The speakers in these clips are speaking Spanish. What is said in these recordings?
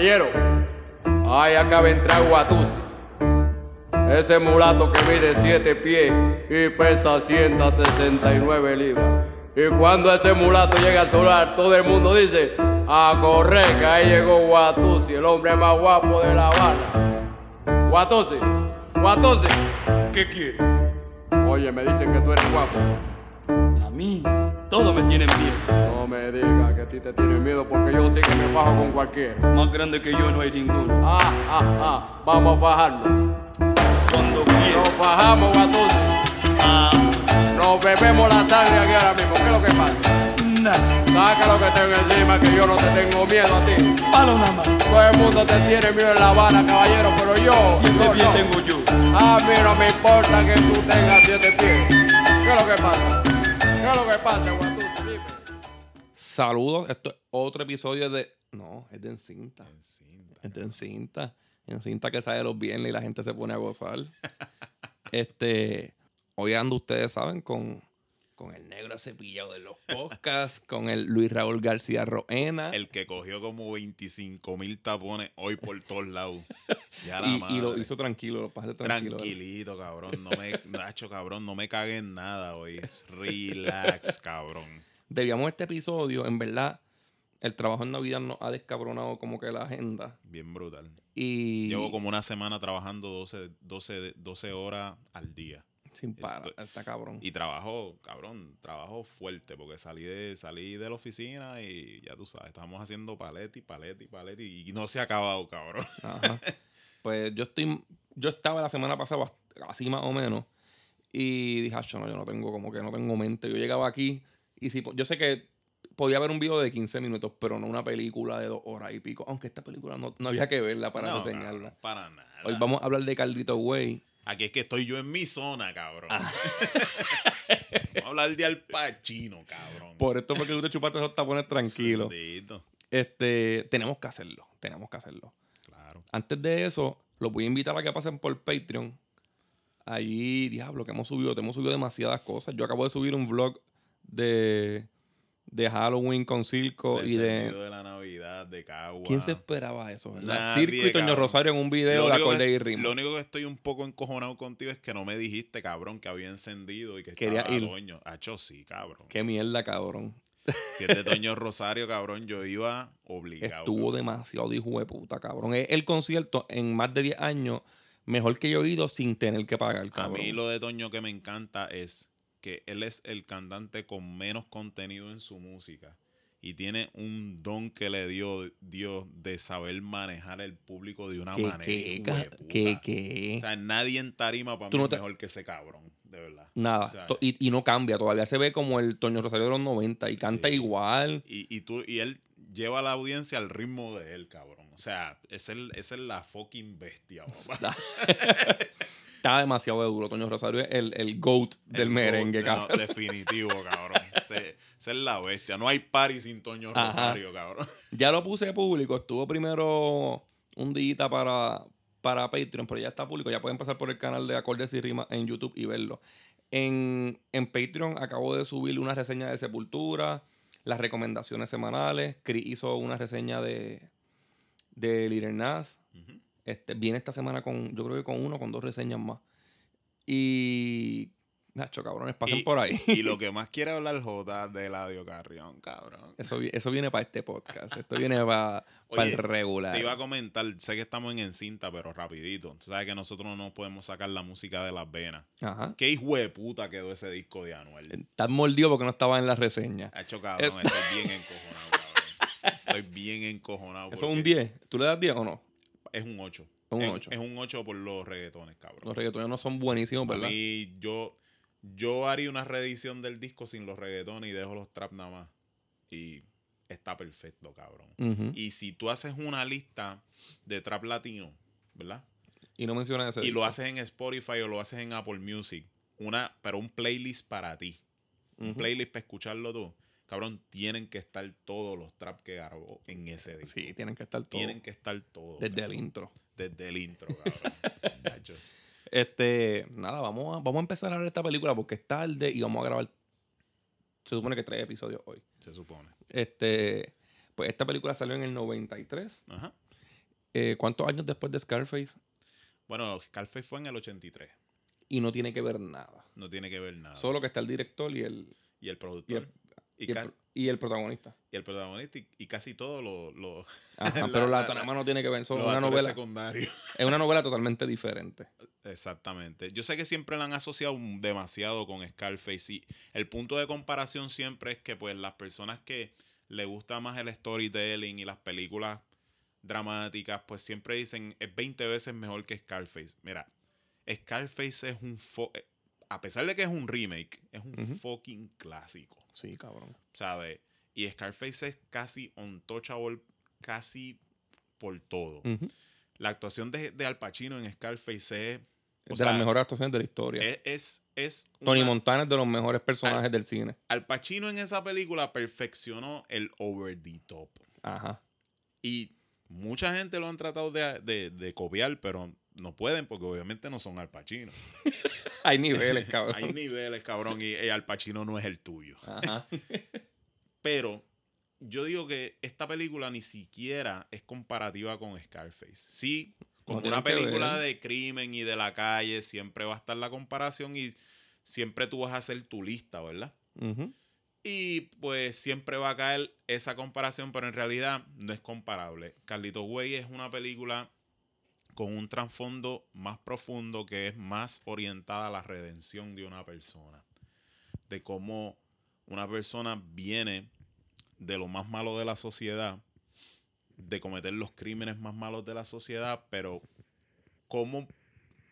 Caballero, ay, acaba de entrar Guatusi. Ese mulato que mide 7 pies y pesa 169 libras. Y cuando ese mulato llega al solar, todo el mundo dice, a correr, que ahí llegó Guatusi, el hombre más guapo de La Habana. Guatusi, Guatusi, ¿Qué quiere? oye, me dicen que tú eres guapo. A mí, todos me tienen miedo. No me digas que a ti te tienen miedo porque yo sí que me bajo con cualquiera. Más grande que yo no hay ninguno. Ah, ah, ah, vamos a bajarnos. Cuando quiera. Nos bajamos, Guatusi. Ah, Nos bebemos la sangre aquí ahora mismo. ¿Qué es lo que pasa? nada. Saca lo que tengo encima, que yo no te tengo miedo a ti. Palo nada más. Todo el mundo te tiene miedo en La Habana, caballero, pero yo. Siete yo pies no. tengo yo. A mí no me importa que tú tengas siete pies. ¿Qué es lo que pasa? ¿Qué es lo que pasa, Guatusi? Dime. Saludos, esto es otro episodio de. No, es de encinta. Encinta. Es de encinta. Encinta que sale los viernes y la gente se pone a gozar. este. Hoy ando, ustedes saben, con, con el negro cepillado de los podcasts, con el Luis Raúl García Roena. El que cogió como 25 mil tapones hoy por todos lados. Ya la y, y lo hizo tranquilo, lo pasé tranquilo. Tranquilito, cabrón. No me, Nacho, cabrón, no me cague en nada hoy. Relax, cabrón. Debíamos este episodio, en verdad, el trabajo en Navidad nos ha descabronado como que la agenda. Bien brutal. Y. Llevo como una semana trabajando 12, 12, 12 horas al día. Sin parar, Estoy- está cabrón. Y trabajo, cabrón, trabajo fuerte porque salí de, salí de la oficina y ya tú sabes, estamos haciendo paleti, paleti, paleti y no se ha acabado, cabrón. Ajá. Pues yo estoy. Yo estaba la semana pasada así más o menos. Y dije, "Acho, no, yo no tengo como que no tengo mente. Yo llegaba aquí y si yo sé que podía ver un video de 15 minutos, pero no una película de dos horas y pico. Aunque esta película no, no había que verla para No, reseñarla. cabrón, para nada. Hoy vamos a hablar de Carlito Way. Aquí es que estoy yo en mi zona, cabrón. Ah. Vamos a hablar de Al Pacino, cabrón. Por esto porque tú te chupaste esos tapones tranquilo. Bendito. Este, tenemos que hacerlo. Tenemos que hacerlo. Claro. Antes de eso, los voy a invitar a que pasen por Patreon. Allí, diablo, que hemos subido, te hemos subido demasiadas cosas. Yo acabo de subir un vlog de, de Halloween con Circo El y de. de la Navidad, de Cagua. ¿Quién se esperaba eso? ¿verdad? Circo y Toño. Rosario en un video de acorde y ritmo. Lo único que estoy un poco encojonado contigo es que no me dijiste, cabrón, que había encendido y que Quería estaba ir. Toño. Hacho, sí, cabrón. Qué mierda, cabrón. Si es de Toño Rosario, cabrón, yo iba obligado. Estuvo cabrón. demasiado hijo de puta, cabrón. Es el concierto en más de 10 años mejor que yo he ido sin tener que pagar, A cabrón. mí lo de Toño que me encanta es que él es el cantante con menos contenido en su música. Y tiene un don que le dio Dios de saber manejar el público de una ¿Qué, manera. qué, qué? O sea, nadie en tarima para mí no es te- mejor que ese cabrón, de verdad. Nada. O sea, To- y, y no cambia. Todavía se ve como el Toño Rosario de los 90 y canta Sí. igual. y, y, tú, y él lleva a la audiencia al ritmo de él, cabrón. O sea, es el, es la fucking bestia, papá. Está, demasiado duro. Toño Rosario es el, el GOAT del El merengue, go- no, cabrón. definitivo, cabrón. Ese- Esa es la bestia. No hay party sin Toño Ajá. Rosario, cabrón. Ya lo puse público. Estuvo primero un día para, para Patreon, pero ya está público. Ya pueden pasar por el canal de Acordes y Rimas en YouTube y verlo. En, en Patreon acabo de subir una reseña de Sepultura, las recomendaciones semanales. Chris hizo una reseña de, de Little Nas. Este, viene esta semana con, yo creo que con uno, con dos reseñas más. Y. Nacho, cabrones, pasen Y- por ahí. Y lo que más quiere hablar J de Eladio Carrión, cabrón. Eso, eso viene para este podcast. Esto viene para el regular. Te iba a comentar, sé que estamos en encinta, pero rapidito. Tú sabes que nosotros no podemos sacar la música de las venas. Ajá. ¿Qué hijo de puta quedó ese disco de Anuel? Estás mordido porque no estaba en la reseña. Hacho, cabrón, estoy bien encojonado, cabrón. Estoy bien encojonado. Eso es un porque 10. ¿Tú le das 10 o no? Es un 8. Un es, ocho. Es un 8 por los reggaetones, cabrón. Los reggaetones no son buenísimos, A ¿verdad? mí, yo, yo haría una reedición del disco sin los reggaetones y dejo los trap nada más. Y está perfecto, cabrón. Y si tú haces una lista de trap latino, ¿verdad? Y no mencionas ese. Y disco. lo haces en Spotify o lo haces en Apple Music, una, pero un playlist para ti. Un playlist para escucharlo tú. Cabrón, tienen que estar todos los trap que grabó en ese disco. Sí, tienen que estar todos. Tienen que estar todos. Desde el intro. Desde el intro, cabrón. Nacho. Este, nada, vamos a, vamos a empezar a ver esta película porque es tarde y vamos a grabar. Se supone que tres episodios hoy. Se supone. Este, pues esta película salió en el 93 Ajá. eh, ¿cuántos años después de Scarface? Bueno, Scarface fue en el 83. Y no tiene que ver nada. No tiene que ver nada. Solo que está el director y el, y el productor. y Y, el, ca- y el protagonista. y el protagonista y, y casi todo lo, lo- Ajá, la- pero la, la- trama no tiene que ver. Los una novela. Es una novela totalmente diferente. Exactamente. Yo sé que siempre la han asociado demasiado con Scarface y el punto de comparación siempre es que pues las personas que le gusta más el storytelling y las películas dramáticas pues siempre dicen es 20 veces mejor que Scarface. Mira, Scarface es un fo- a pesar de que es un remake, es un fucking clásico, Sí, cabrón. ¿sabes? Y Scarface es casi untouchable casi por todo. La actuación de, de Al Pacino en Scarface es o de sea, las mejores actuaciones de la historia. es, es, es Tony una- Montana es de los mejores personajes Al- del cine. Al Pacino en esa película perfeccionó el over the top. Ajá. Y mucha gente lo han tratado de, de, de copiar, pero no pueden porque obviamente no son Al Pacino. Hay niveles, cabrón. Hay niveles, cabrón, y, y Al Pacino no es el tuyo. Ajá. Pero yo digo que esta película ni siquiera es comparativa con Scarface. Sí, como No una película ver. de crimen y de la calle, siempre va a estar la comparación y siempre tú vas a hacer tu lista, ¿verdad? Y pues siempre va a caer esa comparación, pero en realidad no es comparable. Carlitos Way es una película con un trasfondo más profundo que es más orientada a la redención de una persona. De cómo una persona viene de lo más malo de la sociedad, de cometer los crímenes más malos de la sociedad, pero cómo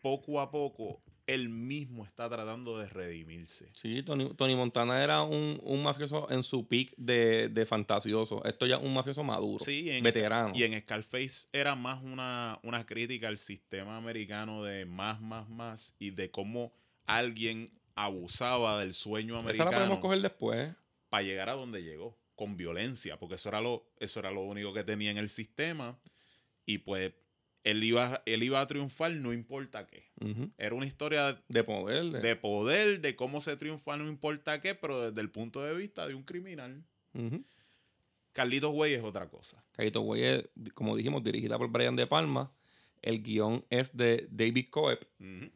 poco a poco él mismo está tratando de redimirse. Sí, Tony, Tony Montana era un, un mafioso en su peak de, de fantasioso. Esto ya es un mafioso maduro. Sí, en veterano. Y en Scarface era más una, una crítica al sistema americano de más, más, más y de cómo alguien abusaba del sueño Esa la podemos americano coger después. para llegar a donde llegó, con violencia, porque eso era lo, eso era lo único que tenía en el sistema. Y pues él iba, él iba a triunfar no importa qué. Era una historia De poder. de- de poder, de cómo se triunfa no importa qué, pero desde el punto de vista de un criminal. Ujú. Carlitos Way es otra cosa. Caíto Güey es, como dijimos, dirigida por Brian De Palma. El guion es de David Coep. Ujú.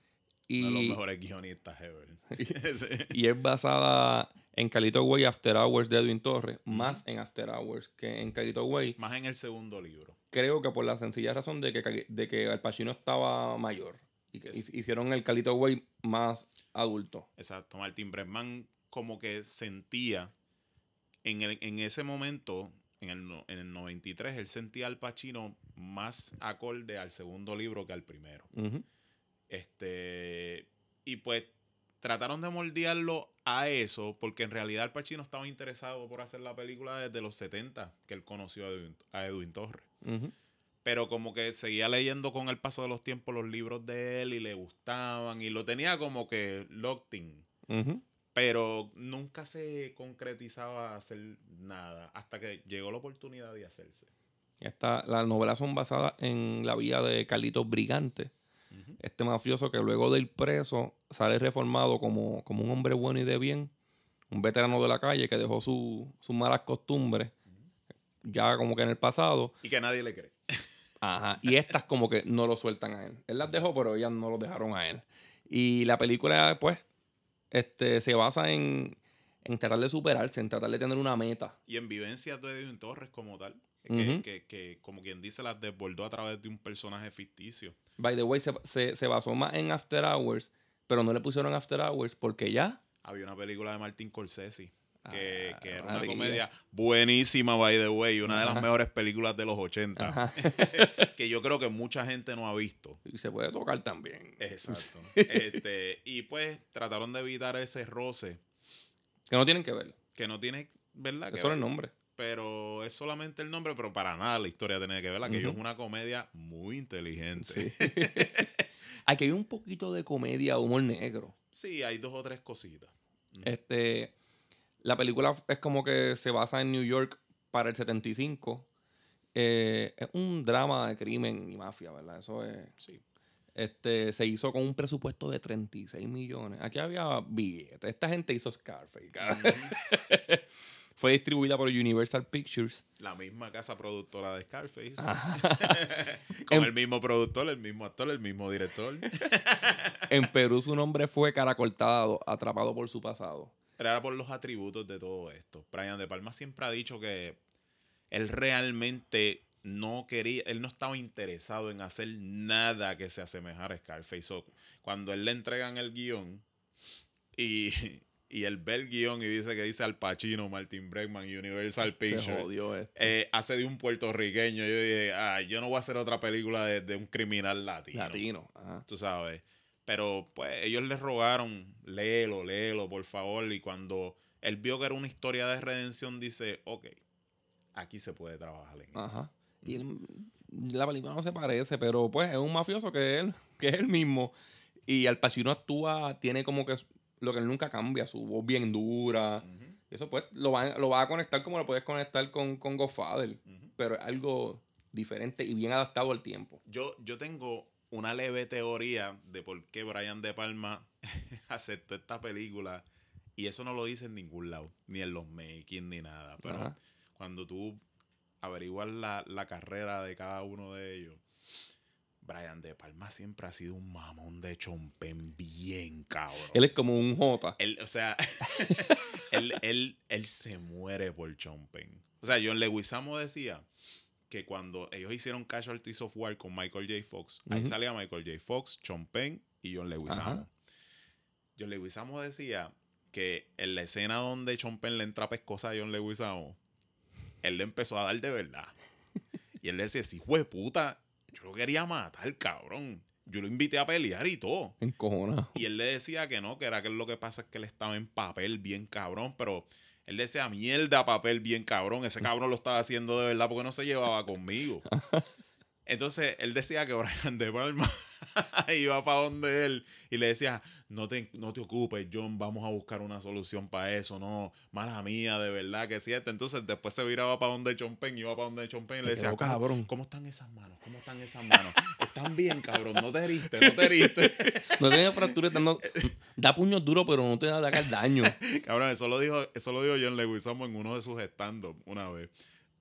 Y, Uno de los mejores guionistas ever. Y es basada en Calito Way After Hours de Edwin Torres. Más en After Hours que en Calito Way. Más en el segundo libro. Creo que por la sencilla razón de que, de que Al Pacino estaba mayor. Y que hicieron el Calito Way más adulto. Exacto. Martin Bregman como que sentía en, el- en ese momento, en el, en el 93, él sentía al Pacino más acorde al segundo libro que al primero. Este, y pues trataron de moldearlo a eso, porque en realidad Al Pacino estaba interesado por hacer la película desde los 70, que él conoció a Edwin, a Edwin Torres. Pero como que seguía leyendo con el paso de los tiempos los libros de él y le gustaban y lo tenía como que locked in. Ujú. Pero nunca se concretizaba hacer nada hasta que llegó la oportunidad de hacerse. Esta, las novelas son basadas en la vida de Carlitos Brigante. Este mafioso que luego de ir preso sale reformado como, como un hombre bueno y de bien. Un veterano de la calle que dejó su- sus malas costumbres ya como que en el pasado. Y que nadie le cree. Ajá. Y estas como que no lo sueltan a él. Él las dejó, pero ellas no lo dejaron a él. Y la película, pues, este, se basa en, en tratar de superarse, en tratar de tener una meta. Y en vivencias de Edwin Torres como tal. Que, que, que, como quien dice, las desbordó a través de un personaje ficticio. By the way, se, se, se basó más en After Hours, pero no le pusieron After Hours porque ya. Había una película de Martin Scorsese que, Ah, que era una comedia buenísima, by the way, una de las mejores películas de los 80, Ajá. que yo creo que mucha gente no ha visto. y se puede tocar también. Exacto. este, y pues trataron de evitar ese roce Que no tienen que ver. que no tiene, ¿verdad? Es Que solo ver, el nombre. Pero es solamente el nombre, pero para nada la historia tiene que verla, que Ujú. es una comedia muy inteligente. Sí. Aquí hay un poquito de comedia, humor negro. Sí, hay dos o tres cositas. Este, la película es como que se basa en New York para el 75. Eh, es un drama de crimen y mafia, ¿verdad? Eso es. Sí. Este, se hizo con un presupuesto de 36 millones. Aquí había billetes. Esta gente hizo Scarface. Fue distribuida por Universal Pictures. La misma casa productora de Scarface. Con el mismo productor, el mismo actor, el mismo director. En Perú su nombre fue Caracoltado, atrapado por su pasado. Pero era por los atributos de todo esto. Brian De Palma siempre ha dicho que él realmente no quería, él no estaba interesado en hacer nada que se asemejara a Scarface. So, cuando él le entregan el guion y, y él ve el guion y dice que dice Al Pacino, Martin Bregman y Universal Se Pictures. jodió esto. eh, hace de un puertorriqueño. Yo dije, ah, yo no voy a hacer otra película de, de un criminal latino. Latino. Ajá. Tú sabes. Pero pues ellos le rogaron, léelo, léelo, por favor. Y cuando él vio que era una historia de redención, dice, ok, aquí se puede trabajar en esto". Ajá. Y él- la película no se parece, pero pues es un mafioso que él, que es él mismo. Y Al Pacino actúa, tiene como que lo que él nunca cambia, su voz bien dura. Eso pues lo va, lo va a conectar como lo puedes conectar con, con Godfather. Pero es algo diferente y bien adaptado al tiempo. Yo, yo tengo una leve teoría de por qué Brian De Palma aceptó esta película. Y eso no lo dice en ningún lado, ni en los making, ni nada. Pero Ajá. cuando tú averiguas la, la carrera de cada uno de ellos, Brian De Palma siempre ha sido un mamón de chompen bien cabrón. Él es como un J. Él, o sea, él, él, él se muere por Chompen. O sea, John Leguizamo decía que cuando ellos hicieron Casualties of War con Michael J. Fox, ahí salía Michael J. Fox, Chompen y John Leguizamo. John Leguizamo decía que en la escena donde Chompen le entra pescosa a John Leguizamo, él le empezó a dar de verdad. Y él le decía, si hijo de puta, yo lo quería matar, cabrón. Yo lo invité a pelear y todo. Encojonado. Y él le decía que no, que era que lo que pasa es que él estaba en papel bien cabrón, pero él decía mierda papel bien cabrón. Ese cabrón lo estaba haciendo de verdad porque no se llevaba conmigo. Entonces él decía que Brian De Palma iba para donde él y le decía, no te, no te ocupes, John, vamos a buscar una solución para eso, no, mala mía, de verdad que es cierto. Entonces después se viraba para donde Chompen, iba para donde Chompen y le decía, "¿Cómo- cabrón. ¿cómo están esas manos? ¿Cómo están esas manos? Están bien, cabrón, no te heriste, no te heriste. No tiene fracturas, dando- da puños duros, pero no te da daño. Cabrón, eso lo dijo, eso lo dijo John Leguizamo en uno de sus stand-up una vez.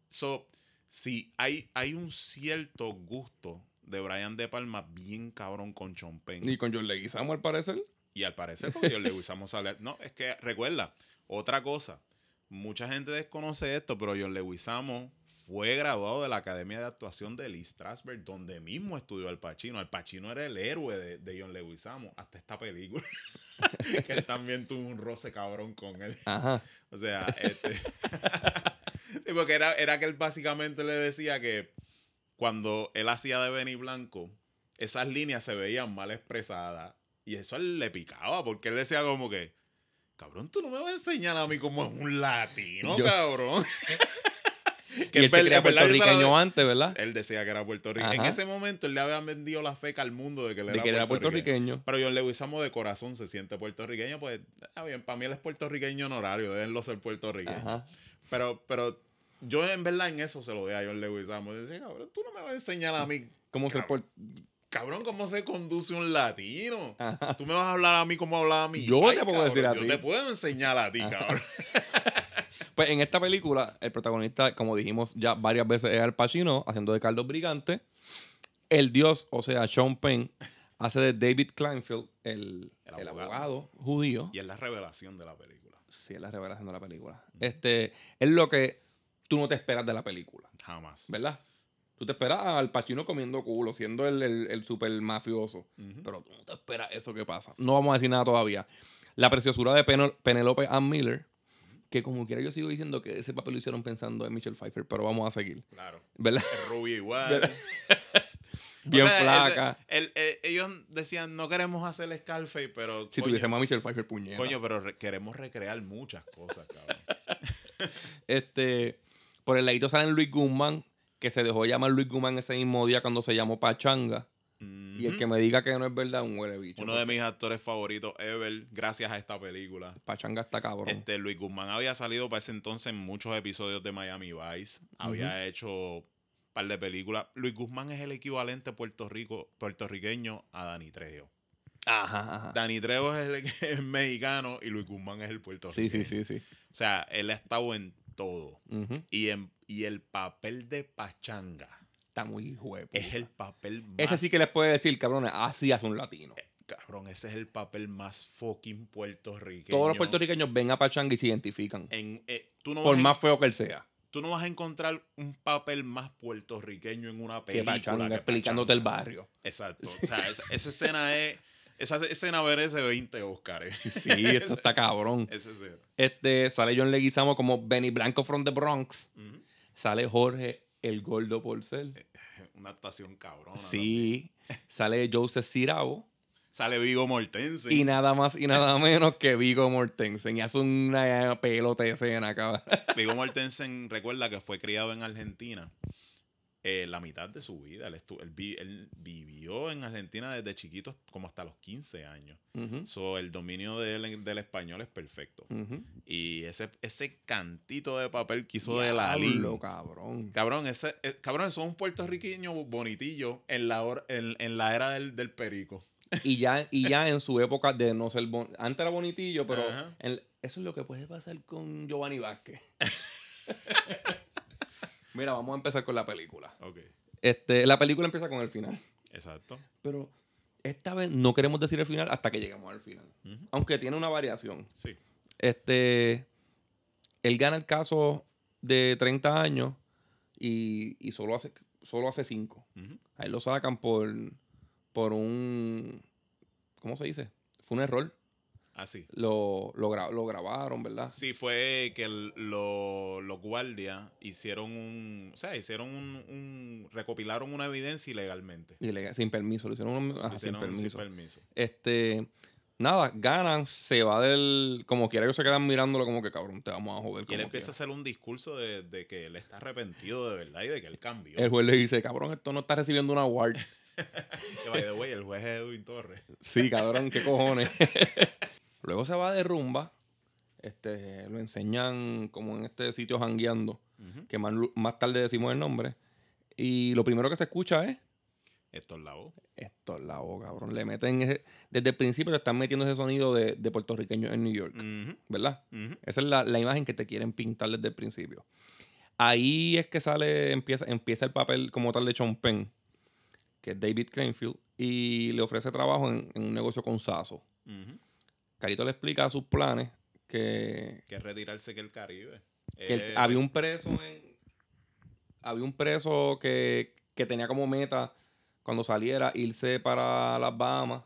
So, sí, hay, hay un cierto gusto de Brian De Palma bien cabrón con Chompen. Y con John Leguizamo, al parecer. Y al parecer, porque John Leguizamo sale. No, es que recuerda, otra cosa. Mucha gente desconoce esto, pero John Leguizamo fue graduado de la Academia de Actuación de Lee Strasberg, donde mismo estudió Al Pacino. Al Pacino era el héroe de, de John Leguizamo hasta esta película. que él también tuvo un roce cabrón con él. Ajá. O sea, este. sí, porque era, era que él básicamente le decía que cuando él hacía de Benny Blanco, esas líneas se veían mal expresadas. Y eso él le picaba, porque él decía como que. Cabrón, tú no me vas a enseñar a mí como es un latino, Yo- cabrón. y él se creía puertorriqueño antes, ¿verdad? Él decía que era puertorriqueño. En ese momento él le habían vendido la feca al mundo de que él De era, que era puertorriqueño. puertorriqueño. Pero John Leguizamo de corazón se siente puertorriqueño, pues está bien, para mí él es puertorriqueño honorario, déjenlo ser puertorriqueño. Ajá. Pero, pero yo en verdad en eso se lo doy a John Leguizamo. Decía, cabrón, tú no me vas a enseñar a mí, ¿Cómo ser Cabrón. por... cabrón, cómo se conduce un latino. Ajá. Tú me vas a hablar a mí como hablaba a mí. Yo te puedo decir a yo ti. te puedo enseñar a ti, cabrón. Pues en esta película, el protagonista, como dijimos ya varias veces, es Al Pacino, haciendo de Carlos Brigante. El dios, o sea, Sean Penn, hace de David Kleinfeld, el, El el abogado. abogado. judío. Y es la revelación de la película. Sí, es la revelación de la película. Este, es lo que tú no te esperas de la película, Jamás. ¿verdad? Tú te esperas al Pacino comiendo culo, siendo el, el, el super mafioso. Pero tú no te esperas eso que pasa. No vamos a decir nada todavía. La preciosura de Penel- Penelope Ann Miller, que como quiera yo sigo diciendo que ese papel lo hicieron pensando en Michelle Pfeiffer, pero vamos a seguir. Claro. ¿Verdad? El rubio igual. Bien O sea, flaca. ese- el- el- ellos decían, no queremos hacer Scarface, pero. si coño, tuviésemos a Michelle Pfeiffer, puñeta. Coño, pero re- queremos recrear muchas cosas, cabrón. Este, por el ladito salen Luis Guzmán, que se dejó llamar Luis Guzmán ese mismo día cuando se llamó Pachanga. Y el que me diga que no es verdad, un huele bicho. Uno de mis actores favoritos ever, gracias a esta película. Pachanga está cabrón. Este, Luis Guzmán había salido para ese entonces en muchos episodios de Miami Vice. Había hecho un par de películas. Luis Guzmán es el equivalente Puerto Rico, puertorriqueño a Dani Trejo. Ajá, ajá. Dani Trejo es el mexicano y Luis Guzmán es el puertorriqueño. Sí, sí, sí, sí. O sea, él ha estado en todo. Y, en- y el papel de Pachanga Está muy juego. es el papel más... Ese sí que les puede decir, cabrones, así hace un latino. Cabrón, ese es el papel más fucking puertorriqueño. Todos los puertorriqueños ven a Pachanga y se identifican. En, eh, tú, no Por más feo que él sea. tú no vas a encontrar un papel más puertorriqueño en una Que película. Pachanga, que explicándote el Pachanga. barrio. Exacto. O sea, esa, esa escena es... Esa escena merece 20 Óscares. Sí, esto está cabrón. Esa escena. Este, sale John Leguizamo como Benny Blanco from the Bronx. Sale Jorge el Gordo Porcel. Una actuación cabrona. también. Sí. Sale Joseph Cirabo. Sale Vigo Mortensen. Y nada más y nada menos que Vigo Mortensen. Y hace una pelota de escena, cabrón. Vigo Mortensen recuerda que fue criado en Argentina eh, la mitad de su vida. Él, estu- él vi- él vivió en Argentina desde chiquito como hasta los 15 años. Ujú, So, el dominio del, del español es perfecto. Y ese, ese cantito de papel que hizo de la Diablo, cabrón. Cabrón, ese, eh, cabrón, eso es un puertorriqueño bonitillo en la, hora- en, en la era del, del perico. Y ya, y ya en su época de no ser bon- antes era bonitillo, pero en- eso es lo que puede pasar con Giovanni Vázquez. Mira, vamos a empezar con la película. Ok, Este, la película empieza con el final. exacto. Pero esta vez no queremos decir el final hasta que lleguemos al final. Aunque tiene una variación. Sí. Este. Él gana el caso de 30 años y, y solo hace solo hace 5. Ujú. Ahí lo sacan por, por un. ¿Cómo se dice? Fue un error. Así. Lo, lo, gra- lo grabaron, ¿verdad? Sí, fue que el- lo- los guardias hicieron un. O sea, hicieron un. un- recopilaron una evidencia ilegalmente. Ilegal, sin permiso. Lo hicieron, un- ajá, Lo sin permiso. permiso. Este. Nada, ganan, se va del. Como quiera, ellos se quedan mirándolo como que cabrón, te vamos a joder. Y él empieza a quiera". hacer un discurso de, de que él está arrepentido de verdad y de que él cambió. El juez le dice, cabrón, esto no está recibiendo una award. Que, by the way, el juez es Edwin Torres. Sí, cabrón, qué cojones. Luego se va de rumba. Este, lo enseñan como en este sitio jangueando. Que más, tarde decimos el nombre. Y lo primero que se escucha es. Esto es la voz. Esto es la voz, cabrón. Le meten ese- desde el principio te están metiendo ese sonido de, de puertorriqueño en New York. ¿Verdad? Esa es la, la imagen que te quieren pintar desde el principio. Ahí es que sale, empieza, empieza el papel como tal de Sean Penn, que es David Cranfield, y le ofrece trabajo en, en un negocio con Sasso. Carito le explica sus planes que, Que es retirarse que el Caribe. que el- Eh, había un preso en, había un preso que, que tenía como meta cuando saliera irse para las Bahamas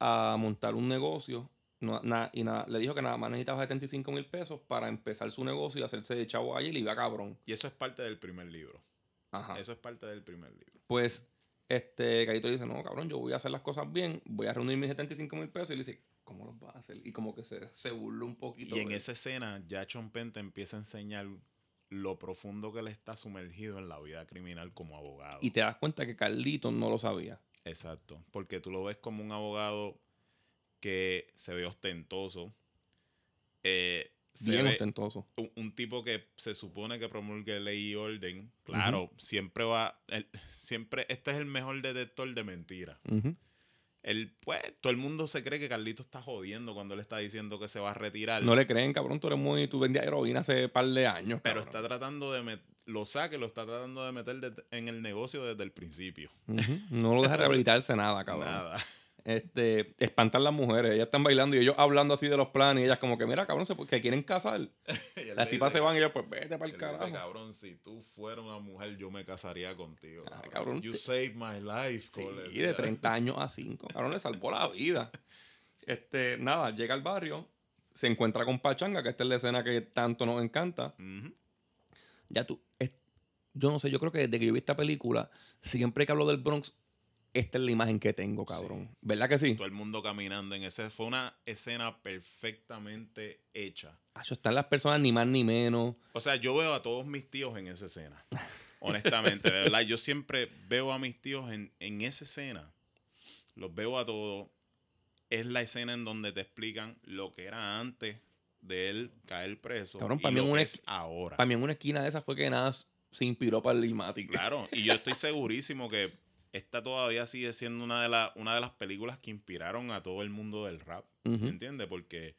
a montar un negocio no- na- y nada, le dijo que nada más necesitaba 75 mil pesos para empezar su negocio y hacerse de chavo allí y le iba cabrón. Y eso es parte del primer libro. Ajá. Eso es parte del primer libro. Pues este Carito dice, no, cabrón, yo voy a hacer las cosas bien, voy a reunir mis 75 mil pesos y le dice, ¿cómo los vas a hacer? Y como que se, se burló un poquito. Y en esa escena, ya Sean Penn te empieza a enseñar lo profundo que él está sumergido en la vida criminal como abogado. Y te das cuenta que Carlito no lo sabía. Exacto. Porque tú lo ves como un abogado que se ve ostentoso. eh, se Bien ve ostentoso. un, un tipo que se supone que promulgue ley y orden. Claro, siempre va. siempre, este es el mejor detector de mentiras. Él, pues, todo el mundo se cree que Carlito está jodiendo cuando él está diciendo que se va a retirar. No le creen, cabrón, tú eres muy, tú vendías heroína hace par de años. pero cabrón. está tratando de met- lo saque, lo está tratando de meter de- en el negocio desde el principio. No lo deja rehabilitarse nada, cabrón. Nada. Este, espantan las mujeres, ellas están bailando y ellos hablando así de los planes y ellas como que, mira, cabrón, se, que quieren casar. Y Las tipas se van y ellos, pues vete para el dice, carajo. cabrón, si tú fueras una mujer, yo me casaría contigo. Ah, cabrón. You te- saved my life, Sí, Cole. de 30 años a 5. Cabrón, le salvó la vida. Este, nada, llega al barrio, se encuentra con Pachanga, que esta es la escena que tanto nos encanta. Ya tú, es- yo no sé, yo creo que desde que yo vi esta película, siempre que hablo del Bronx, esta es la imagen que tengo, cabrón. ¿Verdad que sí? Todo el mundo caminando en ese. Fue una escena perfectamente hecha. Acho, están las personas ni más ni menos. O sea, yo veo a todos mis tíos en esa escena. Honestamente, de verdad. Yo siempre veo a mis tíos en, en esa escena. Los veo a todos. Es la escena en donde te explican lo que era antes de él caer preso. Cabrón, para mí en una es ahora. Para mí en una esquina de esa fue que nada se inspiró para el Ilmatic. Claro, y yo estoy segurísimo que esta todavía sigue siendo una de, la- una de las películas que inspiraron a todo el mundo del rap. Ujú. ¿Entiendes? Porque,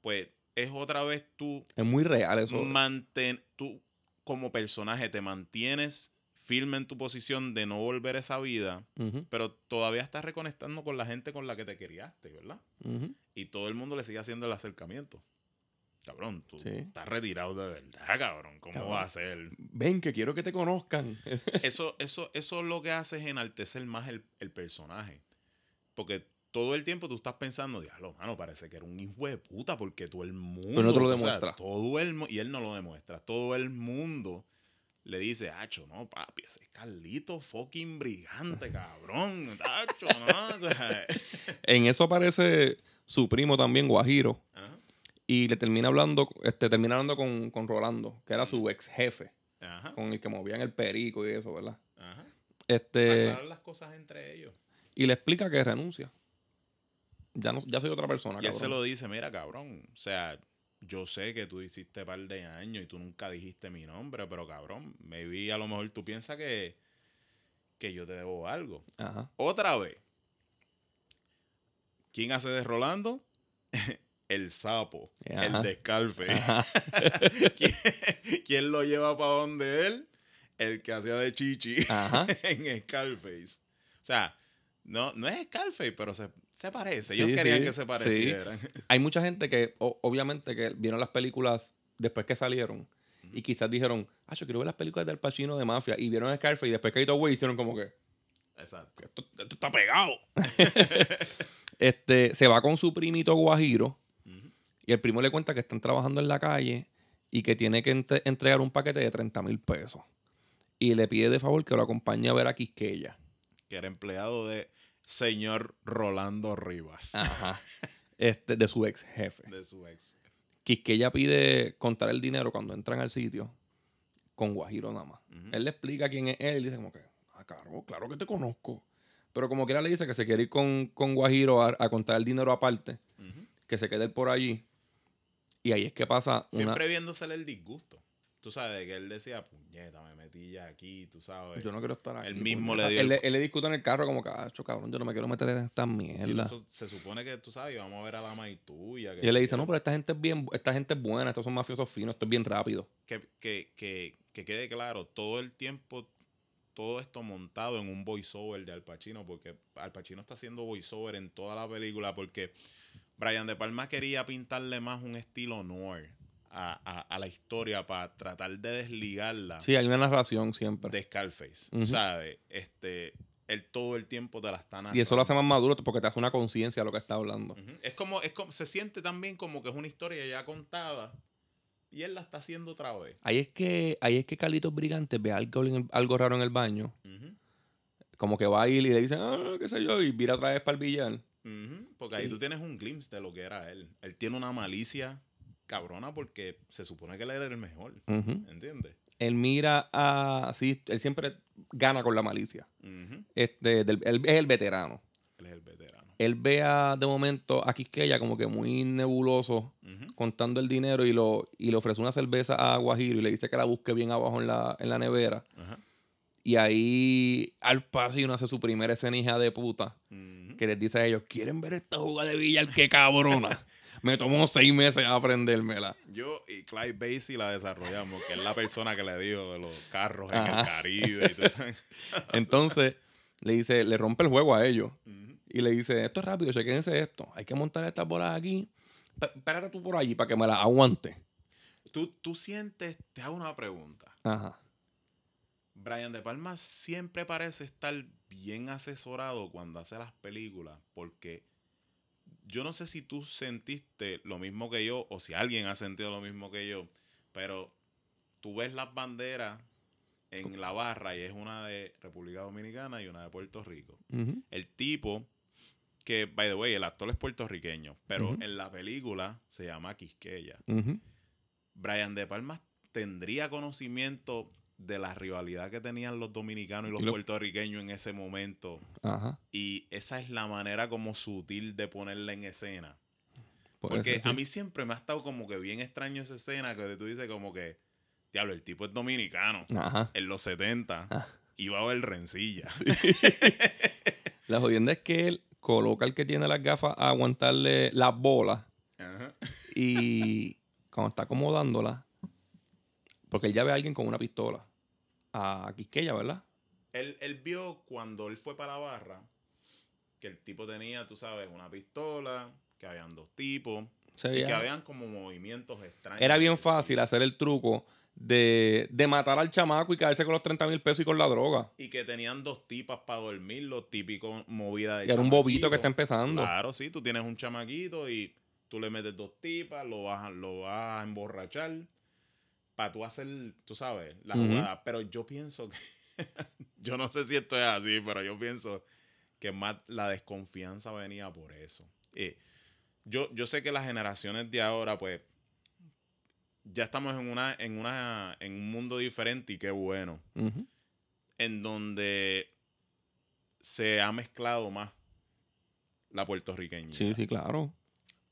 pues, es otra vez tú Es muy real eso. manten, tú como personaje te mantienes firme en tu posición de no volver a esa vida, pero todavía estás reconectando con la gente con la que te criaste, ¿verdad? Y todo el mundo le sigue haciendo el acercamiento. Cabrón, tú Sí. estás retirado de verdad, cabrón. ¿Cómo Cabrón. va a ser? Ven, que quiero que te conozcan. Eso, eso, eso lo que hace es enaltecer más el, el personaje. Porque todo el tiempo tú estás pensando, diablo, mano, parece que era un hijo de puta porque todo el mundo. Pero no te lo o sea, demuestra. todo el y él no lo demuestra. Todo el mundo le dice, Hacho, no, papi, ese es Carlito fucking brigante, cabrón. Hacho, no. En eso aparece su primo también, Guajiro. ajá, Y le termina hablando, este, termina hablando con, con Rolando, que era su ex jefe, ajá, con el que movían el perico y eso, ¿verdad? ajá. Este, Aclarar las cosas entre ellos. y le explica que renuncia. Ya no, ya soy otra persona, Y él se lo dice, mira, cabrón, o sea, yo sé que tú hiciste par de años y tú nunca dijiste mi nombre, pero cabrón, me vi a lo mejor tú piensas que, que yo te debo algo. Ajá. Otra vez. ¿Quién hace de Rolando? El sapo, Ajá. el de Scarface. ¿Quién, quién lo lleva para donde él? El que hacía de Chichi Ajá. en Scarface. O sea, no, no es Scarface, pero se, se parece. Sí, Ellos querían sí, que se sí. parecieran. Hay mucha gente que, o- obviamente, que vieron las películas después que salieron y quizás dijeron, ah, yo quiero ver las películas del Pacino de mafia y vieron Scarface y después que Hito Way hicieron como que, Exacto. esto, esto está pegado. este, se va con su primito Guajiro y el primo le cuenta que están trabajando en la calle y que tiene que entre- entregar un paquete de 30 mil pesos. Y le pide de favor que lo acompañe a ver a Quisqueya. Que era empleado de señor Rolando Rivas. Ajá. Este, de su ex jefe. De su ex. Quisqueya pide contar el dinero cuando entran al sitio con Guajiro nada más. Él le explica quién es él y dice como que, ah, claro, claro que te conozco. Pero como quiera le dice que se quiere ir con, con Guajiro a, a contar el dinero aparte, que se quede él por allí. Y ahí es que pasa una... Siempre viéndosele el disgusto. Tú sabes que él decía, puñeta, me metí ya aquí, tú sabes. Yo no quiero estar ahí. Él mismo le dio Él, el- él le discute en el carro como que, ah, cho, cabrón, yo no me quiero meter en esta Sí, mierda. eso se supone que tú sabes, vamos a ver a la maíz tuya. que y él le dice, no, pero esta gente es bien, esta gente es buena, estos son mafiosos finos, esto es bien rápido. que, que, que, que quede claro, todo el tiempo, todo esto montado en un voiceover de Al Pacino, porque Al Pacino está haciendo voiceover en toda la película, porque Brian De Palma quería pintarle más un estilo noir a, a, a la historia para tratar de desligarla Sí, hay una narración siempre. de Scarface. ¿Sabes? Este, él todo el tiempo te la está Y eso lo hace narrando. más maduro porque te hace una conciencia de lo que está hablando. Es como, es como, se siente también como que es una historia ya contada y él la está haciendo otra vez. Ahí es que, ahí es que Carlitos Brigante ve algo, en el- algo raro en el baño. Como que va a ir y le dicen, ah, qué sé yo, y vira otra vez para el billar. Porque ahí tú tienes un glimpse de lo que era él. Él tiene una malicia cabrona porque se supone que él era el mejor. Ujú. ¿Entiendes? Él mira a. Sí, él siempre gana con la malicia. Este, del- él es el veterano. Él es el veterano. Él ve a, de momento a Quisqueya como que muy nebuloso, contando el dinero y, lo, y le ofrece una cerveza a Guajiro y le dice que la busque bien abajo en la, en la nevera. Ajá. Y ahí Al Pacino hace su primera escena hija de puta. Que les dice a ellos, ¿quieren ver esta jugada de billar? ¡Qué cabrona! Me tomó seis meses a aprendérmela. Yo y Clyde Basie la desarrollamos, que es la persona que le dijo de los carros en el Caribe y todo eso. Entonces, le dice, le rompe el juego a ellos. Y le dice, esto es rápido, chequense esto. Hay que montar estas bolas aquí. Espérate tú por allí para que me las aguante. Tú, tú sientes, te hago una pregunta. Ajá. Brian De Palma siempre parece estar bien asesorado cuando hace las películas, porque yo no sé si tú sentiste lo mismo que yo, o si alguien ha sentido lo mismo que yo, pero tú ves las banderas en la barra y es una de República Dominicana y una de Puerto Rico. El tipo, que, by the way, el actor es puertorriqueño, pero en la película se llama Quisqueya. Brian De Palma tendría conocimiento de la rivalidad que tenían los dominicanos y los Y lo- puertorriqueños en ese momento. Ajá. Y esa es la manera como sutil de ponerla en escena. Puede Porque sí. a mí siempre me ha estado como que bien extraño esa escena que tú dices como que, diablo, el tipo es dominicano. Ajá. En los 70 Ah. iba a ver rencilla. La jodienda es que él coloca al que tiene las gafas a aguantarle las bolas Ajá. Y cuando está acomodándola, porque él ya ve a alguien con una pistola. A Quisqueya, ¿verdad? Él, él vio cuando él fue para la barra que el tipo tenía, tú sabes, una pistola, que habían dos tipos Se y que habían como movimientos extraños. Era bien fácil hacer el truco de, de matar al chamaco y caerse con los 30 mil pesos y con la droga. Y que tenían dos tipas para dormir, los típicos movidas de Y era un bobito que está empezando. Claro, sí, tú tienes un chamaquito y tú le metes dos tipas, lo vas a, lo vas a emborrachar para tú hacer, tú sabes, la jugada. Pero yo pienso que, yo no sé si esto es así, pero yo pienso que más la desconfianza venía por eso. Eh, yo, yo sé que las generaciones de ahora, pues, ya estamos en una, en una, en un mundo diferente y qué bueno en donde se ha mezclado más la puertorriqueña. Sí, sí, claro.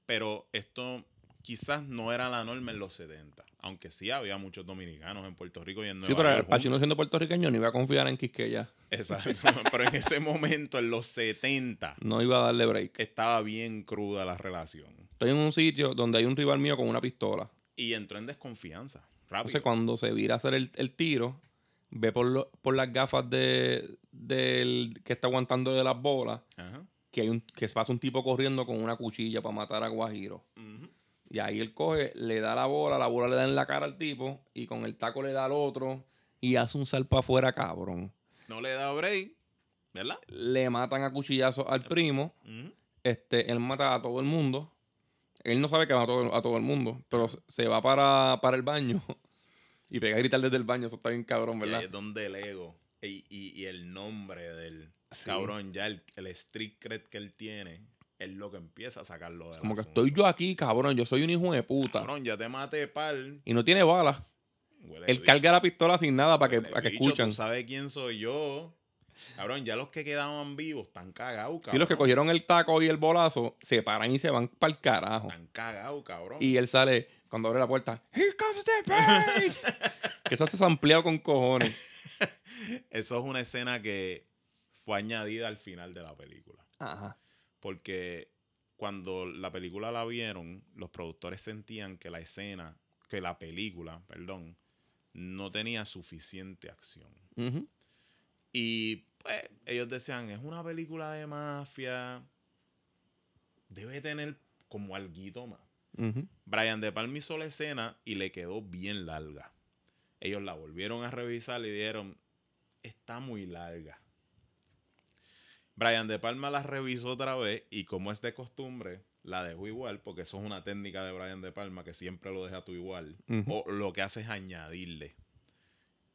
Pero esto quizás no era la norma en los 70, aunque sí había muchos dominicanos en Puerto Rico y en Nueva Sí, pero el Pachino siendo puertorriqueño no iba a confiar en Quisqueya. Exacto. pero en ese momento, en los 70, No iba a darle break. estaba bien cruda la relación. Estoy en un sitio donde hay un rival mío con una pistola. Y entró en desconfianza. Rápido. Entonces, cuando se vira a hacer el, el tiro, ve por, lo- por las gafas de, del que está aguantando de las bolas Ajá. que hay un que pasa un tipo corriendo con una cuchilla para matar a Guajiro. Y ahí él coge, le da la bola, la bola le da en la cara al tipo y con el taco le da al otro y hace un salpa afuera, cabrón. No le da break, ¿verdad? Le matan a cuchillazos al primo. Este, él mata a todo el mundo. Él no sabe que mató a todo, a todo el mundo, pero se- va para, para el baño y pega a gritar desde el baño. Eso está bien cabrón, Y ¿verdad? ahí es donde el ego y, y- y el nombre del Sí. cabrón, ya el, el street cred que él tiene, es lo que empieza a sacarlo de Como que estoy yo aquí, cabrón. Yo soy un hijo de puta. Cabrón, ya te maté, pal. Y no tiene balas. Huele Él bicho, carga la pistola sin nada para que, huele para que bicho, escuchan. Tú sabes quién soy yo. Cabrón, ya los que quedaban vivos están cagados, cabrón. Si los que cogieron el taco y el bolazo se paran y se van para el carajo. Están cagados, cabrón. Y él sale cuando abre la puerta. Here comes the pain. que eso se ha ampliado con cojones. Eso es una escena que fue añadida al final de la película. Ajá. Porque cuando la película la vieron, los productores sentían que la escena, que la película, perdón, no tenía suficiente acción. Y pues ellos decían, es una película de mafia, debe tener como alguito más. Brian De Palma hizo la escena y le quedó bien larga. Ellos la volvieron a revisar y dijeron, está muy larga. Brian De Palma la revisó otra vez y como es de costumbre, la dejó igual, porque eso es una técnica de Brian De Palma que siempre lo deja tú igual. O lo que hace es añadirle.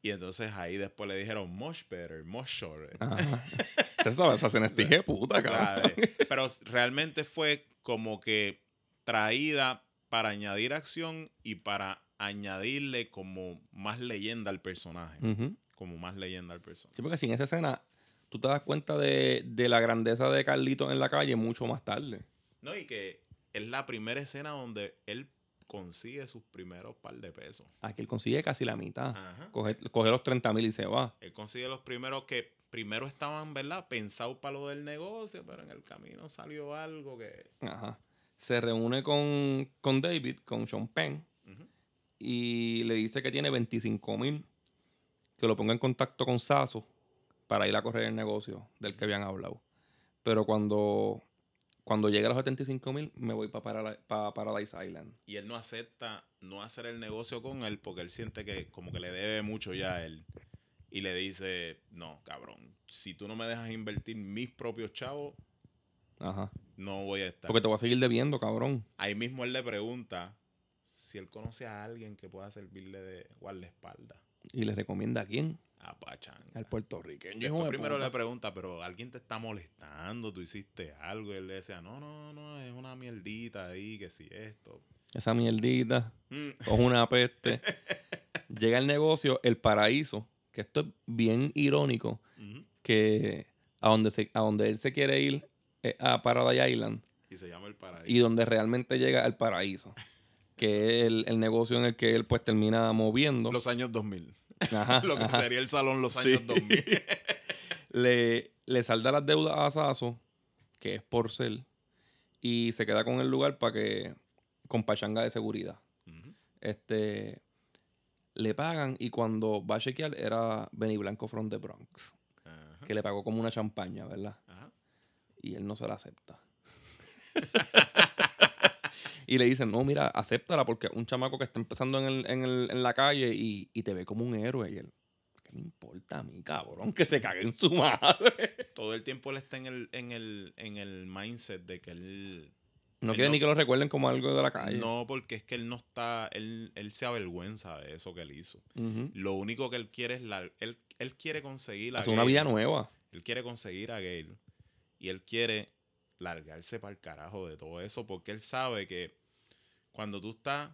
Y entonces ahí después le dijeron, much better, much shorter. Tije de puta, cabrón. Pero realmente fue como que traída para añadir acción y para añadirle como más leyenda al personaje. Como más leyenda al personaje. Sí, porque sin esa escena tú te das cuenta de, de la grandeza de Carlitos en la calle mucho más tarde. No, y que es la primera escena donde él consigue sus primeros par de pesos. Aquí él consigue casi la mitad. Coge, coge los 30 mil y se va. Él consigue los primeros que primero estaban, ¿verdad? Pensados para lo del negocio, pero en el camino salió algo que... Ajá. Se reúne con, con David, con Sean Penn, y le dice que tiene 25 mil, que lo ponga en contacto con Sasso para ir a correr el negocio del que habían hablado. Pero cuando, cuando llegue a los 75 mil, me voy para Paradise Island. Y él no acepta no hacer el negocio con él porque él siente que como que le debe mucho ya a él. Y le dice, no, cabrón, si tú no me dejas invertir mis propios chavos, Ajá. no voy a estar. Porque te voy a seguir debiendo, cabrón. Ahí mismo él le pregunta si él conoce a alguien que pueda servirle de guardaespaldas. Y le recomienda a quién? A Pachanga. Al puertorriqueño. Después primero puta. le pregunta, pero alguien te está molestando, tú hiciste algo. Y él le decía, no, no, no, es una mierdita ahí, que si esto. Esa mierdita. Mm, o una peste. Llega el negocio, el paraíso, que esto es bien irónico, que a donde, se, a donde él se quiere ir es a Paradise Island Y se llama el paraíso. y donde realmente llega al paraíso, que es el, el negocio en el que él pues termina moviendo. Los años 2000. Ajá, Lo que ajá. sería el salón los Sí. años 2000. le, le salda las deudas a Sasso, que es por ser, y se queda con el lugar para que con pachanga de seguridad. Este. Le pagan y cuando va a chequear era Benny Blanco from the Bronx. Ajá. Que le pagó como una champaña, ¿verdad? Ajá. Y él no se la acepta. y le dicen, no, mira, acéptala porque un chamaco que está empezando en, el- en el- en la calle y, y te ve como un héroe. Y él, ¿qué me importa a mí, cabrón? Que se cague en su madre. Todo el tiempo él está en el, en el, en el mindset de que él. No Él quiere no- ni que lo recuerden como algo de la calle. No, porque es que él no está. Él, él se avergüenza de eso que él hizo. Lo único que él quiere es la. Él, él quiere conseguir a Hace una vida nueva. Él quiere conseguir a Gail. Y él quiere largarse para el carajo de todo eso. Porque él sabe que cuando tú estás,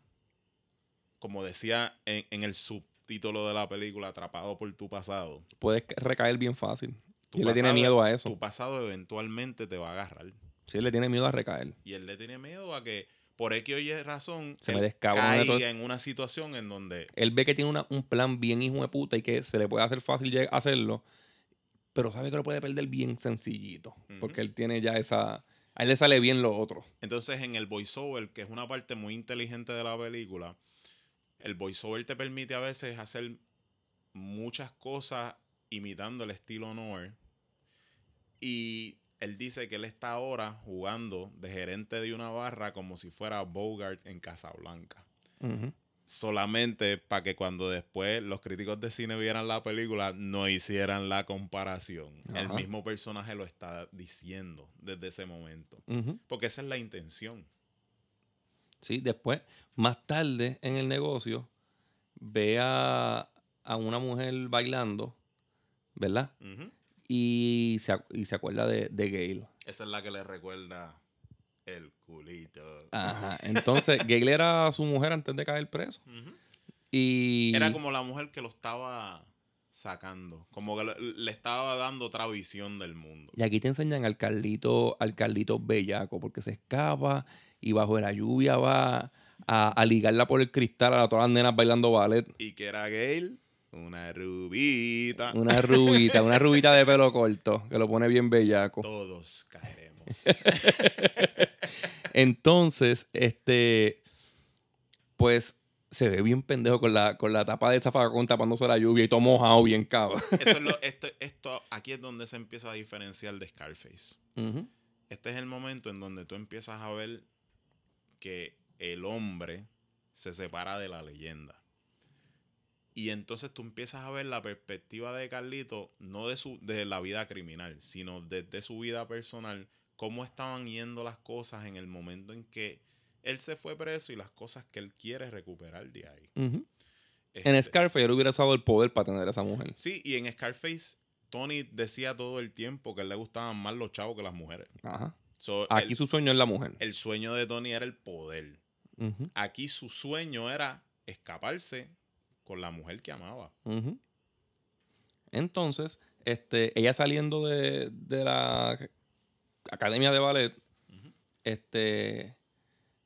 como decía en, en el subtítulo de la película, atrapado por tu pasado. Puedes recaer bien fácil. y él le tiene miedo a eso. Tu pasado eventualmente te va a agarrar. Sí, él le tiene miedo a recaer. Y él le tiene miedo a que, por X o Y razón, Se me caiga en una situación en donde Él ve que tiene una- un plan bien hijo de puta y que se le puede hacer fácil hacerlo, pero sabe que lo puede perder bien sencillito. Porque él tiene ya esa. A él le sale bien lo otro. Entonces, en el voiceover, que es una parte muy inteligente de la película, el voiceover te permite a veces hacer muchas cosas imitando el estilo Noir. Y él dice que él está ahora jugando de gerente de una barra como si fuera Bogart en Casablanca. Solamente para que cuando después los críticos de cine vieran la película no hicieran la comparación. El mismo personaje lo está diciendo desde ese momento. Porque esa es la intención. Sí, después, más tarde en el negocio, ve a, a una mujer bailando, ¿verdad? Y se, y se acuerda de, de Gail. Esa es la que le recuerda el culito. Ajá. Entonces, Gail era su mujer antes de caer preso. Y. Era como la mujer que lo estaba sacando. Como que le, estaba dando otra visión del mundo. Y aquí te enseñan al Carlito, al Carlito bellaco, porque se escapa y bajo la lluvia va a, a ligarla por el cristal a todas las nenas bailando ballet. Y que era Gail, una rubita. Una rubita, una rubita de pelo corto, que lo pone bien bellaco. Todos caeremos. Entonces, este, pues se ve bien pendejo con la, con la tapa de zafacón tapándose la lluvia y todo mojado bien cabrón. Eso es lo, esto, esto, aquí es donde se empieza a diferenciar de Scarface. Este es el momento en donde tú empiezas a ver que el hombre se separa de la leyenda. Y entonces tú empiezas a ver la perspectiva de Carlito, no de, su, de la vida criminal, sino desde su vida personal, cómo estaban yendo las cosas en el momento en que él se fue preso y las cosas que él quiere recuperar de ahí. En Este, Scarface él hubiera usado el poder para tener a esa mujer. Sí, y en Scarface, Tony decía todo el tiempo que a él le gustaban más los chavos que las mujeres. Ajá. So, Aquí el- su sueño es la mujer. el sueño de Tony era el poder. Aquí su sueño era escaparse con la mujer que amaba. Entonces, este, ella saliendo de, de la academia de ballet, este,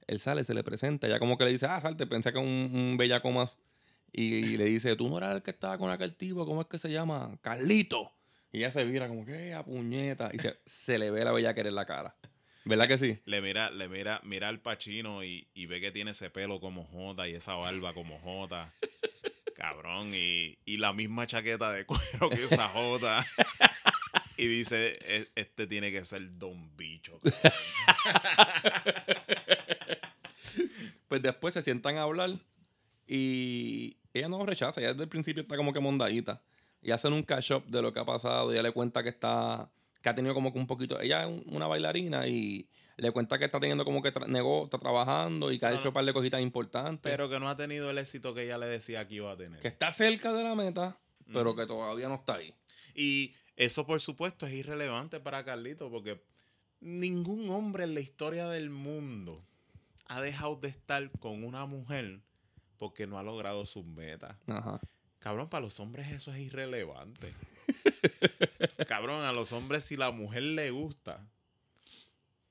él sale, se le presenta, ella como que le dice, ah, salte, pensé que un, un bellaco más. Y, le dice, tú no eras el que estaba con aquel tipo, ¿cómo es que se llama? Carlito. Y ella se vira como que, "Eh, a puñeta. Y se, se le ve la bellaquera en la cara. ¿Verdad que sí? Le mira, le mira, mira al Pachino y, y ve que tiene ese pelo como Jota y esa barba como Jota. Cabrón, y, y la misma chaqueta de cuero que usa Jota. Y dice, "E- este tiene que ser Don Bicho. Pues después se sientan a hablar y ella no lo rechaza. Ella desde el principio está como que mondadita. Y hacen un catch up de lo que ha pasado. Ella le cuenta que está, que ha tenido como que un poquito. Ella es un- una bailarina y le cuenta que está teniendo como que tra- nego- está trabajando y que ha hecho un par de cositas importantes. Pero que no ha tenido el éxito que ella le decía que iba a tener. que está cerca de la meta, pero que todavía no está ahí. Y eso, por supuesto, es irrelevante para Carlito porque ningún hombre en la historia del mundo ha dejado de estar con una mujer porque no ha logrado sus metas. Ajá. Cabrón, para los hombres eso es irrelevante. Cabrón, a los hombres si la mujer le gusta,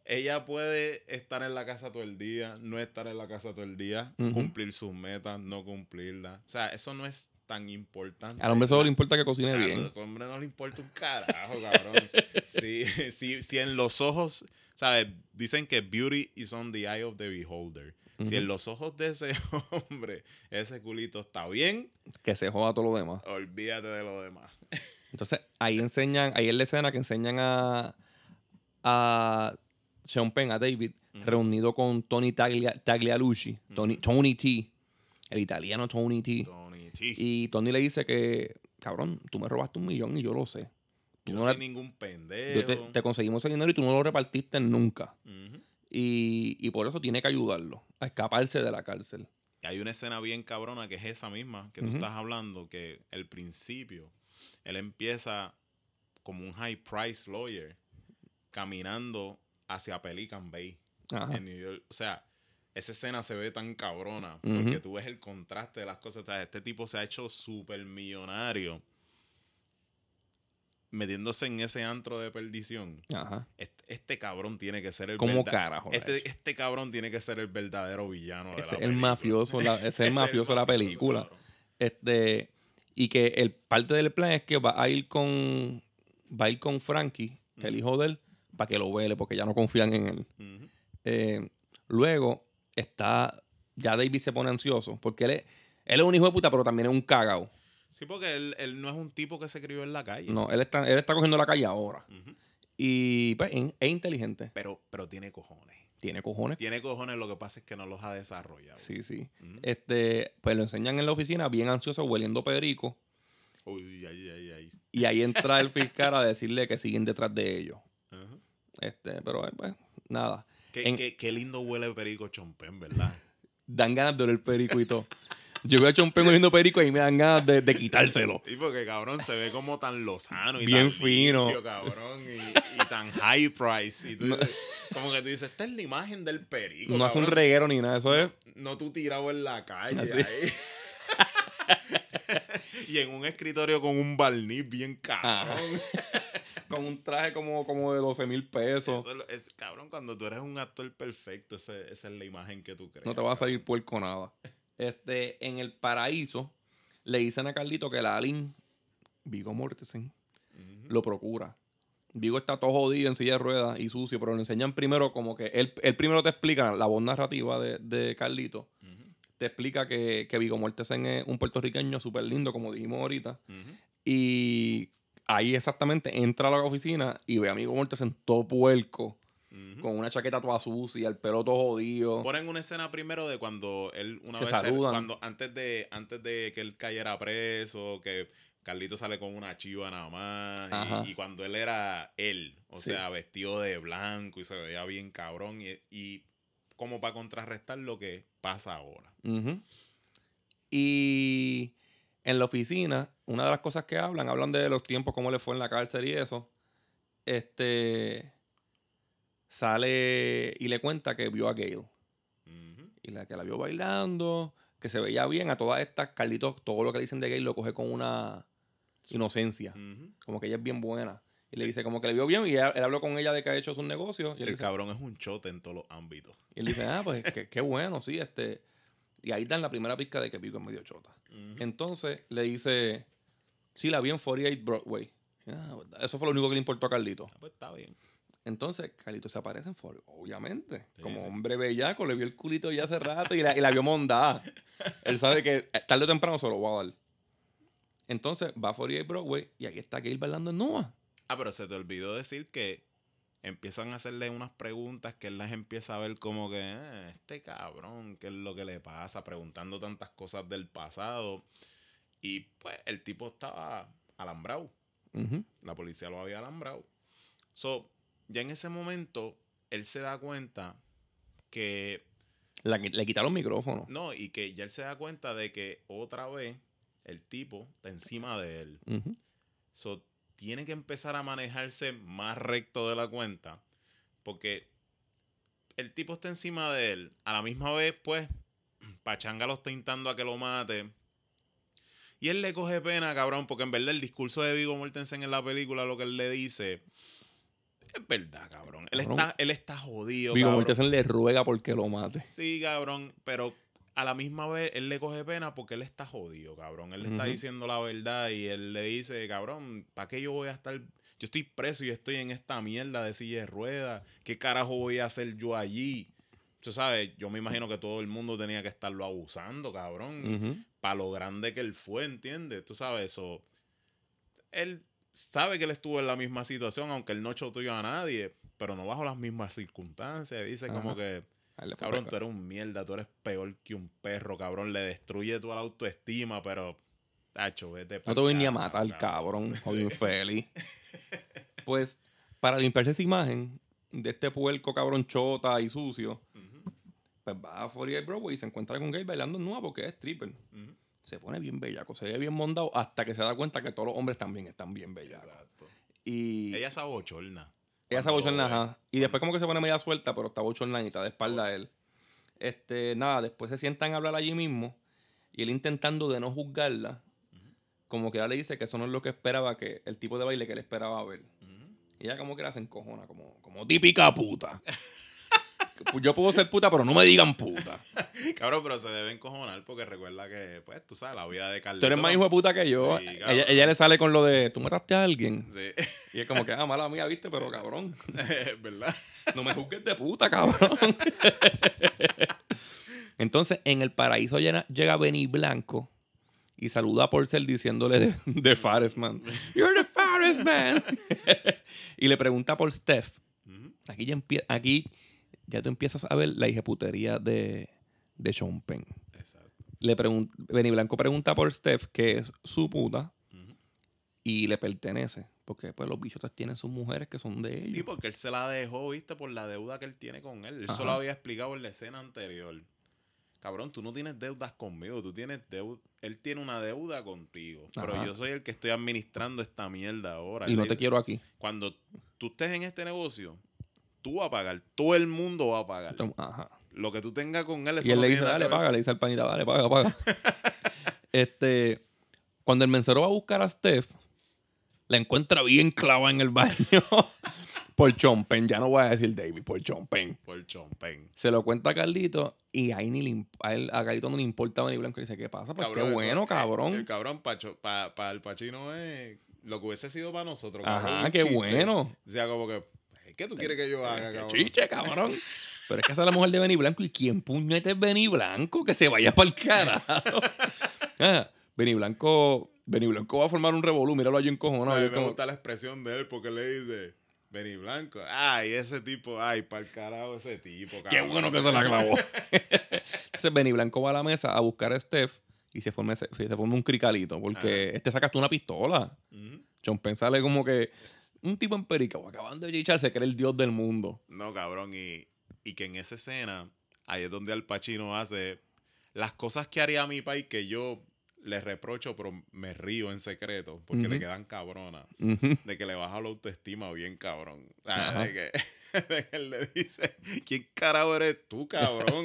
ella puede estar en la casa todo el día, no estar en la casa todo el día, cumplir sus metas, no cumplirlas. O sea, eso no es tan importante. Al hombre solo le importa que cocine a bien. los hombres no le importa un carajo, cabrón. Si, si, si en los ojos, ¿sabes? Dicen que beauty is on the eye of the beholder. Si en los ojos de ese hombre ese culito está bien, Que se joda todo lo demás. olvídate de lo demás. Entonces, ahí enseñan, ahí es la escena que enseñan a, a Sean Penn, a David, reunido con Tony Taglia- Taglialucci, Tony, Tony T, el italiano Tony T. Tony T. Y Tony le dice que, cabrón, tú me robaste un millón y yo lo sé. Tú Yo no no ningún yo pendejo. te, te conseguimos ese dinero y tú no lo repartiste nunca. Y, y por eso tiene que ayudarlo a escaparse de la cárcel. Y hay una escena bien cabrona que es esa misma que tú estás hablando, que el principio, él empieza como un high price lawyer caminando hacia Pelican Bay Ajá. en New York. O sea, esa escena se ve tan cabrona porque tú ves el contraste de las cosas. O sea, este tipo se ha hecho súper millonario metiéndose en ese antro de perdición. Ajá. Este, este cabrón tiene que ser el ¿Cómo carajo, Este, este cabrón tiene que ser el verdadero villano de la el película. mafioso, la- ese es el mafioso de la película. Este, y que el parte del plan es que va a ir con va a ir con Frankie, el hijo de él, para que lo vele, porque ya no confían en él. Eh, luego está, ya David se pone ansioso, porque él es, él es un hijo de puta, pero también es un cagao. Sí, porque él, él no es un tipo que se crió en la calle. No, él está, él está cogiendo la calle ahora. Y pues, es, inteligente. Pero, pero tiene cojones. Tiene cojones. Tiene cojones, lo que pasa es que no los ha desarrollado. Sí, sí. Este, pues lo enseñan en la oficina, bien ansioso, hueliendo perico. Uy, ay, ay, ay. Y ahí entra el fiscal a decirle que siguen detrás de ellos. Este, pero eh, pues, nada. Qué, En- qué- qué lindo huele perico chompén, ¿verdad? Dan ganas de oler perico y todo. Yo veo a Chompen oliendo perico y me dan ganas de, de quitárselo. Sí, porque cabrón se ve como tan lozano y Bien tan fino. limpio, cabrón, y, y tan high price. Y tú dices- como que tú dices, esta es la imagen del perico. No hace un cabrón. reguero ni nada, eso es. No tú tirado en la calle. Así. ahí. y en un escritorio con un barniz bien cabrón. Con un traje como, como de 12 mil pesos. Eso es, cabrón, cuando tú eres un actor perfecto, ese- esa es la imagen que tú crees. No te va a salir puerco nada. Este, en el paraíso, le dicen a Carlito que la Alin, Vigo Mortensen, lo procura. Vigo está todo jodido en silla de ruedas y sucio, pero le enseñan primero como que él, él primero te explica la voz narrativa de, de Carlito. Te explica que, que Vigo Mortensen es un puertorriqueño súper lindo, como dijimos ahorita. Y ahí exactamente entra a la oficina y ve a Vigo Mortensen todo puerco, con una chaqueta toda sucia, el pelo todo jodido. Ponen una escena primero de cuando él una Se vez saludan. cuando antes de antes de que él cayera preso, que Carlito sale con una chiva nada más y, y cuando él era él, o Sí. sea, vestido de blanco y se veía bien cabrón y, y como para contrarrestar lo que pasa ahora. Y en la oficina, una de las cosas que hablan, hablan de los tiempos, cómo le fue en la cárcel y eso. Este sale y le cuenta que vio a Gail. Y la que la vio bailando, que se veía bien. A todas estas, Carlitos, todo lo que dicen de Gail lo coge con una inocencia. Como que ella es bien buena. Y le dice como que le vio bien y él, él habló con ella de que ha hecho sus negocios. Y él El dice, cabrón es un chote en todos los ámbitos. y él dice, ah, pues qué, qué bueno, sí, este. Y ahí dan la primera pizca de que Pico es medio chota. Entonces le dice, sí, la vi en 48 Broadway. Ah. Eso fue lo único que le importó a Carlito. Ah, pues está bien. Entonces, Carlito se aparece en 48, obviamente. Sí, como sí. hombre bellaco, le vio el culito ya hace rato y la, y la vio mondada. Él sabe que eh, tarde o temprano se lo va a dar. Entonces va a 48 Broadway y ahí está Gail bailando en Noah. Ah, pero se te olvidó decir que empiezan a hacerle unas preguntas que él las empieza a ver como que, "Ah, este cabrón, ¿qué es lo que le pasa? Preguntando tantas cosas del pasado. Y pues el tipo estaba alambrado. La policía lo había alambrado. So, ya en ese momento, él se da cuenta que, La- le quitaron micrófono. no, y que ya él se da cuenta de que otra vez el tipo está encima de él. So, tiene que empezar a manejarse más recto de la cuenta. Porque el tipo está encima de él. A la misma vez, pues, Pachanga lo está intentando a que lo mate. Y él le coge pena, cabrón, porque en verdad el discurso de Vigo Mortensen en la película, lo que él le dice, es verdad, cabrón. Él, Cabrón. está, él está jodido, Vigo. Mortensen le ruega porque lo mate. Sí, cabrón, pero a la misma vez él le coge pena porque él está jodido, cabrón. Él le está diciendo la verdad y él le dice, cabrón, ¿para qué yo voy a estar? Yo estoy preso y estoy en esta mierda de silla de ruedas. ¿Qué carajo voy a hacer yo allí? tú sabes, yo me imagino que todo el mundo tenía que estarlo abusando, cabrón. Ujú. Para lo grande que él fue, ¿entiendes? Tú sabes, eso. Él sabe que él estuvo en la misma situación, aunque él no choteó a nadie, pero no bajo las mismas circunstancias. Dice como que, cabrón, tú eres un mierda, tú eres peor que un perro, cabrón. Le destruye toda la autoestima, pero, tacho, vete No te voy ni a matar, cabrón. Jodido infeliz. Pues, para limpiarse esa imagen de este puerco cabrón chota y sucio, pues va a 48 Broadway y se encuentra con Gabe bailando nueva porque es stripper. Se pone bien bellaco, se ve bien mondado hasta que se da cuenta que todos los hombres también están bien bellacos. Exacto. Y Ella se abochorna. Ella se ajá. Y después como que se pone media suelta, pero está bochorna y está de espalda a él. Este, nada, después se sientan a hablar allí mismo y él intentando de no juzgarla, como que ella le dice que eso no es lo que esperaba, que el tipo de baile que él esperaba ver. Y ella como que la se encojona, como, como típica puta. Yo puedo ser puta, pero no me digan puta. Cabrón, pero se debe encojonar porque recuerda que, pues, tú sabes, la vida de Carlito. Tú eres más hijo de puta que yo. Sí, ella, le sale con lo de, tú mataste a alguien. Sí, Y es como que, ah, mala mía, viste, pero cabrón. ¿verdad? No me juzgues de puta, cabrón. Entonces, en el paraíso llega, llega Benny Blanco y saluda a Porcel diciéndole de, de Fares Man. You're the Fares Man. y le pregunta por Steph. Aquí ya, empie- aquí ya tú empiezas a ver la hijeputería de, de Sean Penn. Exacto. Le Benny Blanco pregunta por Steph, que es su puta, y le pertenece. Porque pues los bichotes tienen sus mujeres que son de ellos. Y porque él se la dejó, viste, por la deuda que él tiene con él. Él Ajá. solo había explicado en la escena anterior. Cabrón, tú no tienes deudas conmigo, tú tienes deuda. Él tiene una deuda contigo. Pero yo soy el que estoy administrando esta mierda ahora. y Él no te dice, quiero aquí. Cuando tú estés en este negocio, tú vas a pagar. Todo el mundo va a pagar. Ajá. Lo que tú tengas con él, eso Y él no le dice, dale, que ver". paga. Le dice al panita, dale, paga, paga. este, cuando el mensero va a buscar a Steph, la encuentra bien clavada en el baño por Chompen. Ya no voy a decir David, por Chompen. Por chompen. Se lo cuenta a Carlito y ahí ni le a, él- a Carlito no le importa Benny Blanco. Y dice, ¿qué pasa? Pues Cabrón, qué bueno, eh, cabrón. El cabrón Pacho, para el Pachino es lo que hubiese sido para nosotros. Ajá, cabrón, qué chiste. bueno. O sea, como que, ¿qué tú quieres que yo haga, cabrón? Chiche, cabrón. Pero es que esa es la mujer de Benny Blanco. ¿Y quién puñete es Benny Blanco? Que se vaya para el carajo. Ah, Benny Blanco. Benny Blanco va a formar un revolú. Míralo allí encojonado. A mí me como- gusta la expresión de él porque le dice, Benny Blanco, ay, ese tipo, ay, para el carajo ese tipo, cabrón. Qué bueno que se la clavó. Entonces Benny Blanco va a la mesa a buscar a Steph y se forma, ese- se forma un cricalito. Porque este sacaste una pistola. Ujú. John Penn sale como que un tipo en perica, acabando de chichar, se cree el dios del mundo. No, cabrón, y, y que en esa escena, ahí es donde Al Pacino hace las cosas que haría mi país que yo le reprocho, pero me río en secreto, porque le quedan cabronas. De que le baja la autoestima bien cabrón. O sea, de que, de que él le dice, ¿quién carajo eres tú, cabrón?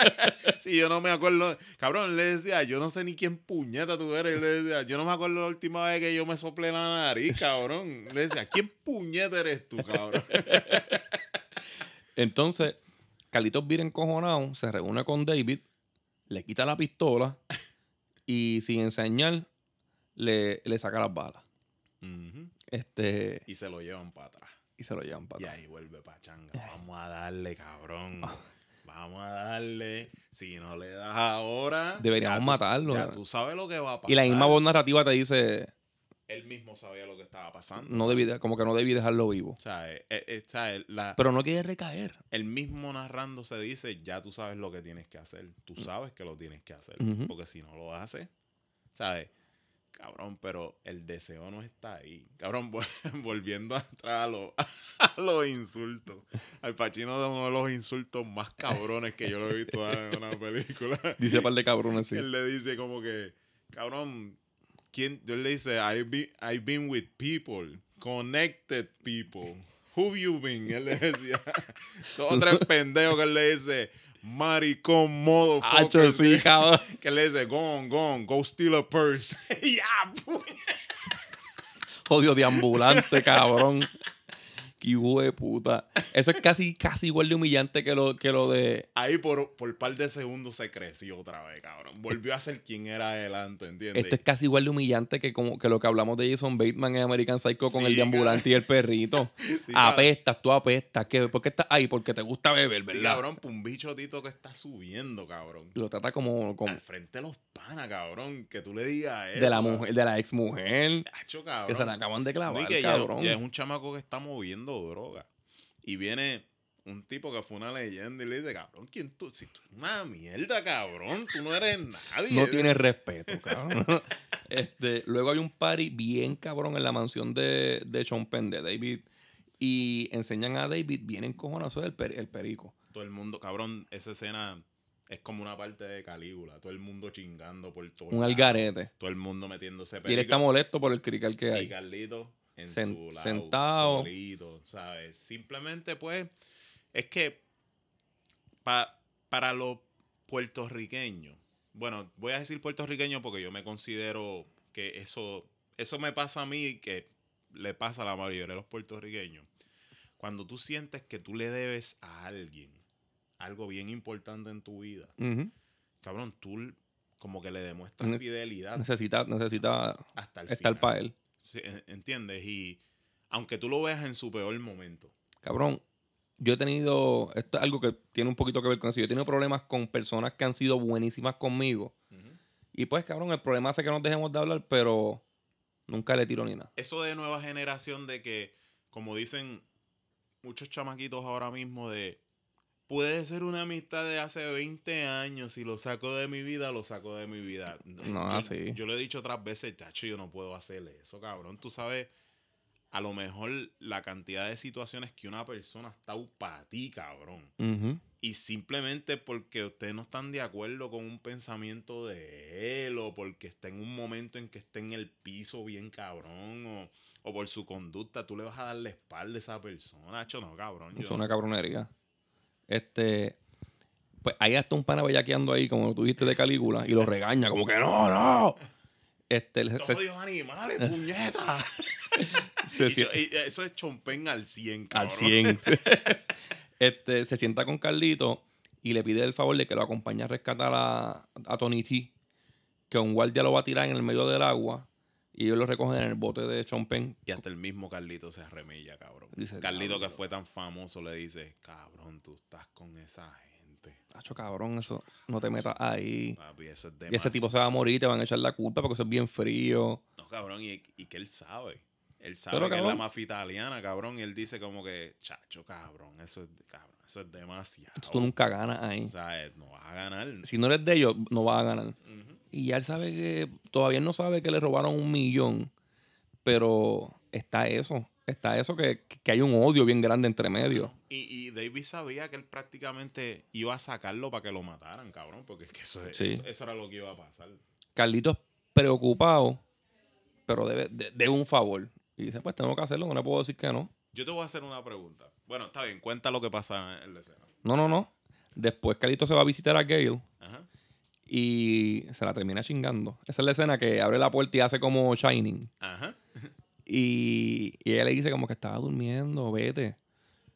si yo no me acuerdo, cabrón, le decía, yo no sé ni quién puñeta tú eres. Le decía, yo no me acuerdo la última vez que yo me soplé la nariz, cabrón. Le decía, ¿quién puñeta eres tú, cabrón? Entonces, Carlitos Vira encojonado se reúne con David, le quita la pistola y sin enseñar le, le saca las balas. Este, Y se lo llevan para atrás. y se lo llevan para Y atrás. ahí vuelve Pachanga. Vamos a darle, cabrón. Vamos a darle. Si no le das ahora. Deberíamos ya tú- matarlo. Ya tú sabes lo que va a pasar. Y la misma voz narrativa te dice, Él mismo sabía lo que estaba pasando. no debí, de- como que no debí dejarlo vivo. O sea, eh, eh, eh, o sea, la- Pero no quiere recaer. el mismo narrando se dice, ya tú sabes lo que tienes que hacer. Tú sabes que lo tienes que hacer. Porque si no lo haces, ¿sabes? Cabrón, pero el deseo no está ahí. Cabrón, vol- volviendo atrás a, lo- a los insultos. Al Pacino de uno de los insultos más cabrones que yo lo he visto en una película. Dice par de cabrones, sí. Él le dice como que, cabrón, ¿quién? Yo le dice, I've been, I've been with people, connected people. Who you been? Él le decía, dos o tres pendejos que él le dice, maricón, motherfucker. Hacho, sí, cabrón. Que le dice, go on, go on, go steal a purse. ya. Jodido de ambulante, cabrón. Qué hijo de puta. Eso es casi, casi igual de humillante que lo, que lo de. Ahí por, por par de segundos se creció otra vez, cabrón. Volvió a ser quien era adelante, ¿entiendes? Esto es casi igual de humillante que, como, que lo que hablamos de Jason Bateman en American Psycho con Sí, el deambulante y el perrito. Sí, apestas, tú apestas. ¿Qué? ¿Por qué estás ahí? Porque te gusta beber, ¿verdad? cabrón, pa' un bicho tito que está subiendo, cabrón. Lo trata como, como Al frente de los cabrón. Que tú le digas eso. de la mujer, de la ex mujer. Cabrón. Que se la acaban de clavar, y que ya, cabrón. ya es un chamaco que está moviendo droga. Y viene un tipo que fue una leyenda y le dice, cabrón, ¿quién tú? Si tú eres una mierda, cabrón, tú no eres nadie. No tienes respeto, cabrón. este, luego hay un party bien cabrón en la mansión de, de Sean Penn, de David. Y enseñan a David bien encojonazo del per- el perico. Todo el mundo, cabrón, esa escena es como una parte de Calígula. Todo el mundo chingando por todo. Un algarete. Todo el mundo metiéndose Y él está molesto por el crical que Y hay. Carlito en Sen- su lado, sentado. solito, ¿sabes? Simplemente, pues, es que pa- para los puertorriqueños, bueno, voy a decir puertorriqueño porque yo me considero que eso, eso me pasa a mí y que le pasa a la mayoría de los puertorriqueños. Cuando tú sientes que tú le debes a alguien algo bien importante en tu vida, cabrón, tú como que le demuestras Ne- fidelidad Necesita, necesita hasta el estar para él. En- ¿Entiendes? Y aunque tú lo veas en su peor momento. Cabrón, yo he tenido, esto es algo que tiene un poquito que ver con eso, yo he tenido problemas con personas que han sido buenísimas conmigo. Y pues, cabrón, el problema hace que nos dejemos de hablar, pero nunca le tiro ni nada. Eso de nueva generación de que, como dicen muchos chamaquitos ahora mismo, de puede ser una amistad de hace 20 años, si lo saco de mi vida, lo saco de mi vida. No, yo, así. yo lo he dicho otras veces, chacho, yo no puedo hacerle eso, cabrón. Tú sabes, a lo mejor la cantidad de situaciones que una persona está para ti, cabrón. Y simplemente porque ustedes no están de acuerdo con un pensamiento de él, o porque está en un momento en que está en el piso bien cabrón, o, o por su conducta, tú le vas a dar la espalda a esa persona. Hacho, no, cabrón. Es una cabronería. Este. Pues hay hasta un pana bellaqueando ahí, como tú dijiste de Calígula, y lo regaña, como que no, no. Este, se- se- ¡Todos animales, puñeta! se Y eso es chompen al 100, al cabrón. 100. este, se sienta con Carlito y le pide el favor de que lo acompañe a rescatar a, a Tony T, que un guardia lo va a tirar en el medio del agua y ellos lo recogen en el bote de Chompen. Y hasta el mismo Carlito se arremilla, cabrón. Dice, Carlito que fue tan famoso le dice, cabrón, tú estás con esa gente. Tacho, cabrón, eso no te metas ahí. Papi, eso es Y ese tipo se va a morir te van a echar la culpa porque eso es bien frío. No, cabrón, y, y que él sabe. Él sabe Pero, que es la mafia italiana, cabrón. Y él dice como que, chacho, cabrón, eso es, cabrón, eso es demasiado. Tú nunca ganas ahí. O sea, eh, no vas a ganar. Si no eres de ellos, no vas a ganar. Y ya él sabe que, todavía no sabe que le robaron un millón, pero está eso, está eso que, que hay un odio bien grande entre medio. Y, y David sabía que él prácticamente iba a sacarlo para que lo mataran, cabrón. Porque es que eso, Sí. eso, eso era lo que iba a pasar. Carlitos preocupado, pero debe, de- un favor. Y dice, pues tengo que hacerlo, no le puedo decir que no. Yo te voy a hacer una pregunta. Bueno, está bien, cuenta lo que pasa en la escena. No, no, no. Después Carlitos se va a visitar a Gail Ajá. Y se la termina chingando. Esa es la escena que abre la puerta y hace como Shining. Ajá. Y, y ella le dice como que estaba durmiendo, vete.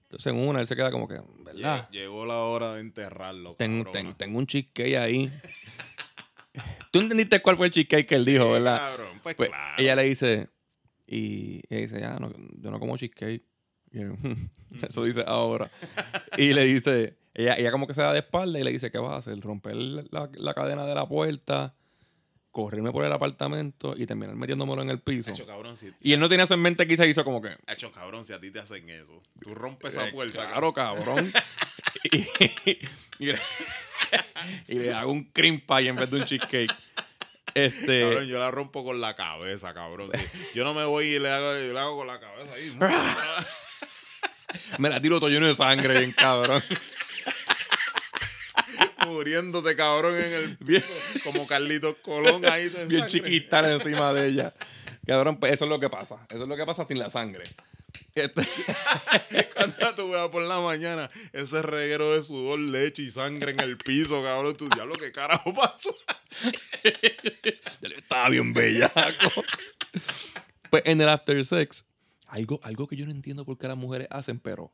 Entonces en una él se queda como que, ¿verdad? Lle- Llegó la hora de enterrarlo. Ten- tengo un cheesecake ahí. Tú entendiste cuál fue el cheesecake que él dijo, ¿verdad? Cabrón, pues, Pues claro. ella le dice, y ella dice, ya, no, yo no como cheesecake. Y él, eso dice ahora. y le dice, ella, ella como que se da de espalda y le dice, ¿qué vas a hacer? Romper la, la cadena de la puerta, correrme por el apartamento y terminar metiéndomelo en el piso. Hacho, cabrón, si, Y él no tenía eso en mente que se hizo como que, Hacho, cabrón, si a ti te hacen eso. Tú rompes esa Eh, puerta. Claro, cabrón. y, y le, y le hago un cream pie en vez de un cheesecake. Este, Cabrón, yo la rompo con la cabeza, cabrón. Yo no me voy y le hago, le hago con la cabeza ahí. me la tiro todo lleno de sangre, bien cabrón. Muriéndote, cabrón, en el piso. Como Carlitos Colón ahí. Bien chiquita encima de ella. Cabrón, pues eso es lo que pasa. Eso es lo que pasa sin la sangre. Este, Cuando tú veas por la mañana ese reguero de sudor, leche y sangre en el piso, cabrón. Tú diablo, ¿qué carajo pasó? estaba bien bellaco. pues en el after sex, algo, algo que yo no entiendo por qué las mujeres hacen, pero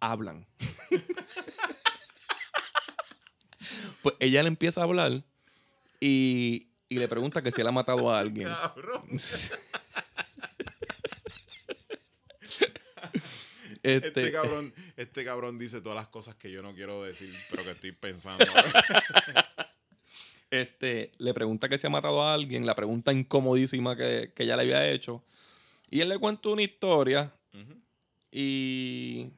hablan. Pues ella le empieza a hablar y, y le pregunta que si él ha matado a alguien. Cabrón. Este, Este cabrón, este cabrón dice todas las cosas que yo no quiero decir, pero que estoy pensando. este, le pregunta que si ha matado a alguien, la pregunta incomodísima que, que ella le había hecho. Y él le cuenta una historia y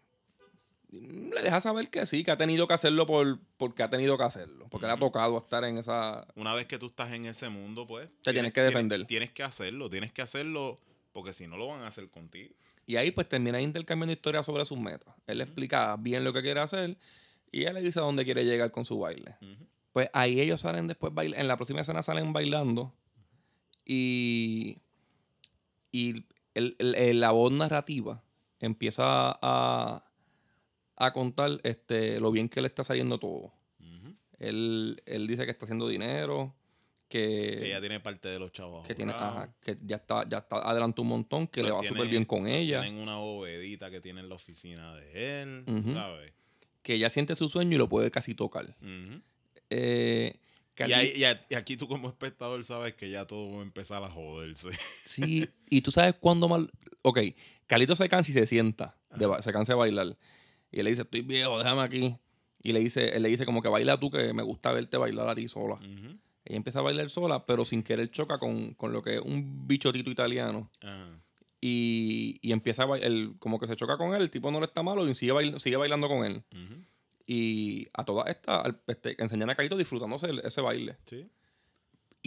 le deja saber que sí, que ha tenido que hacerlo por, porque ha tenido que hacerlo. Porque le ha tocado estar en esa... Una vez que tú estás en ese mundo, pues. Te tienes que defender. Tienes, que hacerlo, tienes que hacerlo porque si no lo van a hacer contigo. Y ahí pues termina intercambiando historias sobre sus metas. Él le explica bien lo que quiere hacer y ella le dice a dónde quiere llegar con su baile. Pues ahí ellos salen después bailando. En la próxima escena salen bailando y, y el- el- el- la voz narrativa empieza a, a contar este, lo bien que le está saliendo todo. él, él dice que está haciendo dinero, que, Que ella tiene parte de los chavos. que tiene, ajá, que ya está, ya está adelantó un montón, que le Pues va tiene- súper bien con ella. Tienen una bovedita que tiene en la oficina de él, Ujú. ¿sabes? que ella siente su sueño y lo puede casi tocar. Eh, Y, aquí tú como espectador sabes que ya todo va a empezar a joderse. Sí, y tú sabes cuándo mal. Ok, Carlito se cansa y se sienta, de se cansa de bailar. Y él le dice, estoy viejo, déjame aquí. Y le dice, él le dice como que baila tú, que me gusta verte bailar a ti sola. Ujú. Ella empieza a bailar sola, pero sin querer choca con, con lo que es un bichotito italiano. Ajá. Y, y empieza a bailar, como que se choca con él, el tipo no le está malo y sigue, bail- sigue bailando con él. Y a todas estas, este, enseñan a Carlito disfrutándose el- ese baile. Sí.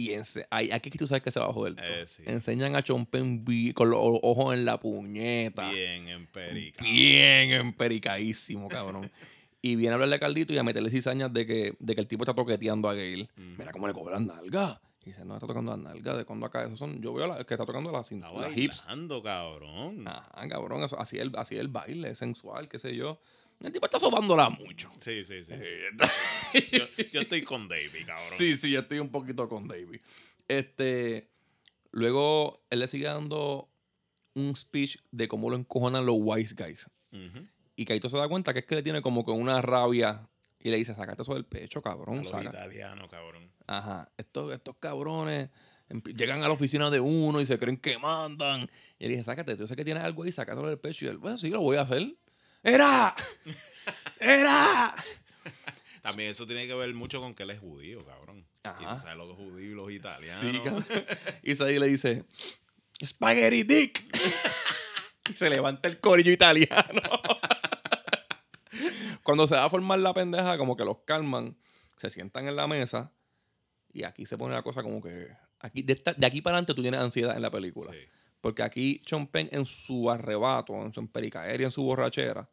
Y ense- ay, aquí tú sabes que se va a joder. todo. Eh, sí. Enseñan a Chompen con los ojos en la puñeta. Bien empérica. Bien empericadísimo, cabrón. y viene a hablarle a Carlito y a meterle cizañas de que, de que el tipo está toqueteando a Gail. Mira cómo le cobra las nalgas. Y dice, no, está tocando las nalgas. ¿De cuándo acá? Esos son, yo veo la- que está tocando las, cin- Está las hips. bailando, cabrón. Ajá, cabrón. Eso, así, el, así es el baile, sensual, qué sé yo. El tipo está sobándola mucho. Sí, sí, sí. sí. yo, yo estoy con David, cabrón. Sí, sí, yo estoy un poquito con David. Este, luego él le sigue dando un speech de cómo lo encojonan los wise guys. Y Kaito se da cuenta que es que le tiene como que una rabia y le dice, sácate eso del pecho, A cabrón. los saca". italianos, cabrón. Ajá, estos, estos cabrones llegan a la oficina de uno y se creen que mandan. Y le dije, sácate, yo sé que tienes algo ahí, sácatelo del pecho. Y él, bueno, sí, lo voy a hacer. ¡Era! ¡Era! También eso tiene que ver mucho con que él es judío, cabrón. Y Ajá. tú sabes los judíos y los italianos. Sí, cabrón. Le dice, Spaghetti Dick. y se levanta el corillo italiano. Cuando se va a formar la pendeja, como que los calman, se sientan en la mesa y aquí se pone la cosa como que... Aquí, de, esta- de aquí para adelante tú tienes ansiedad en la película. Sí. Porque aquí Chompen en su arrebato, en su empericaeria, en su borrachera,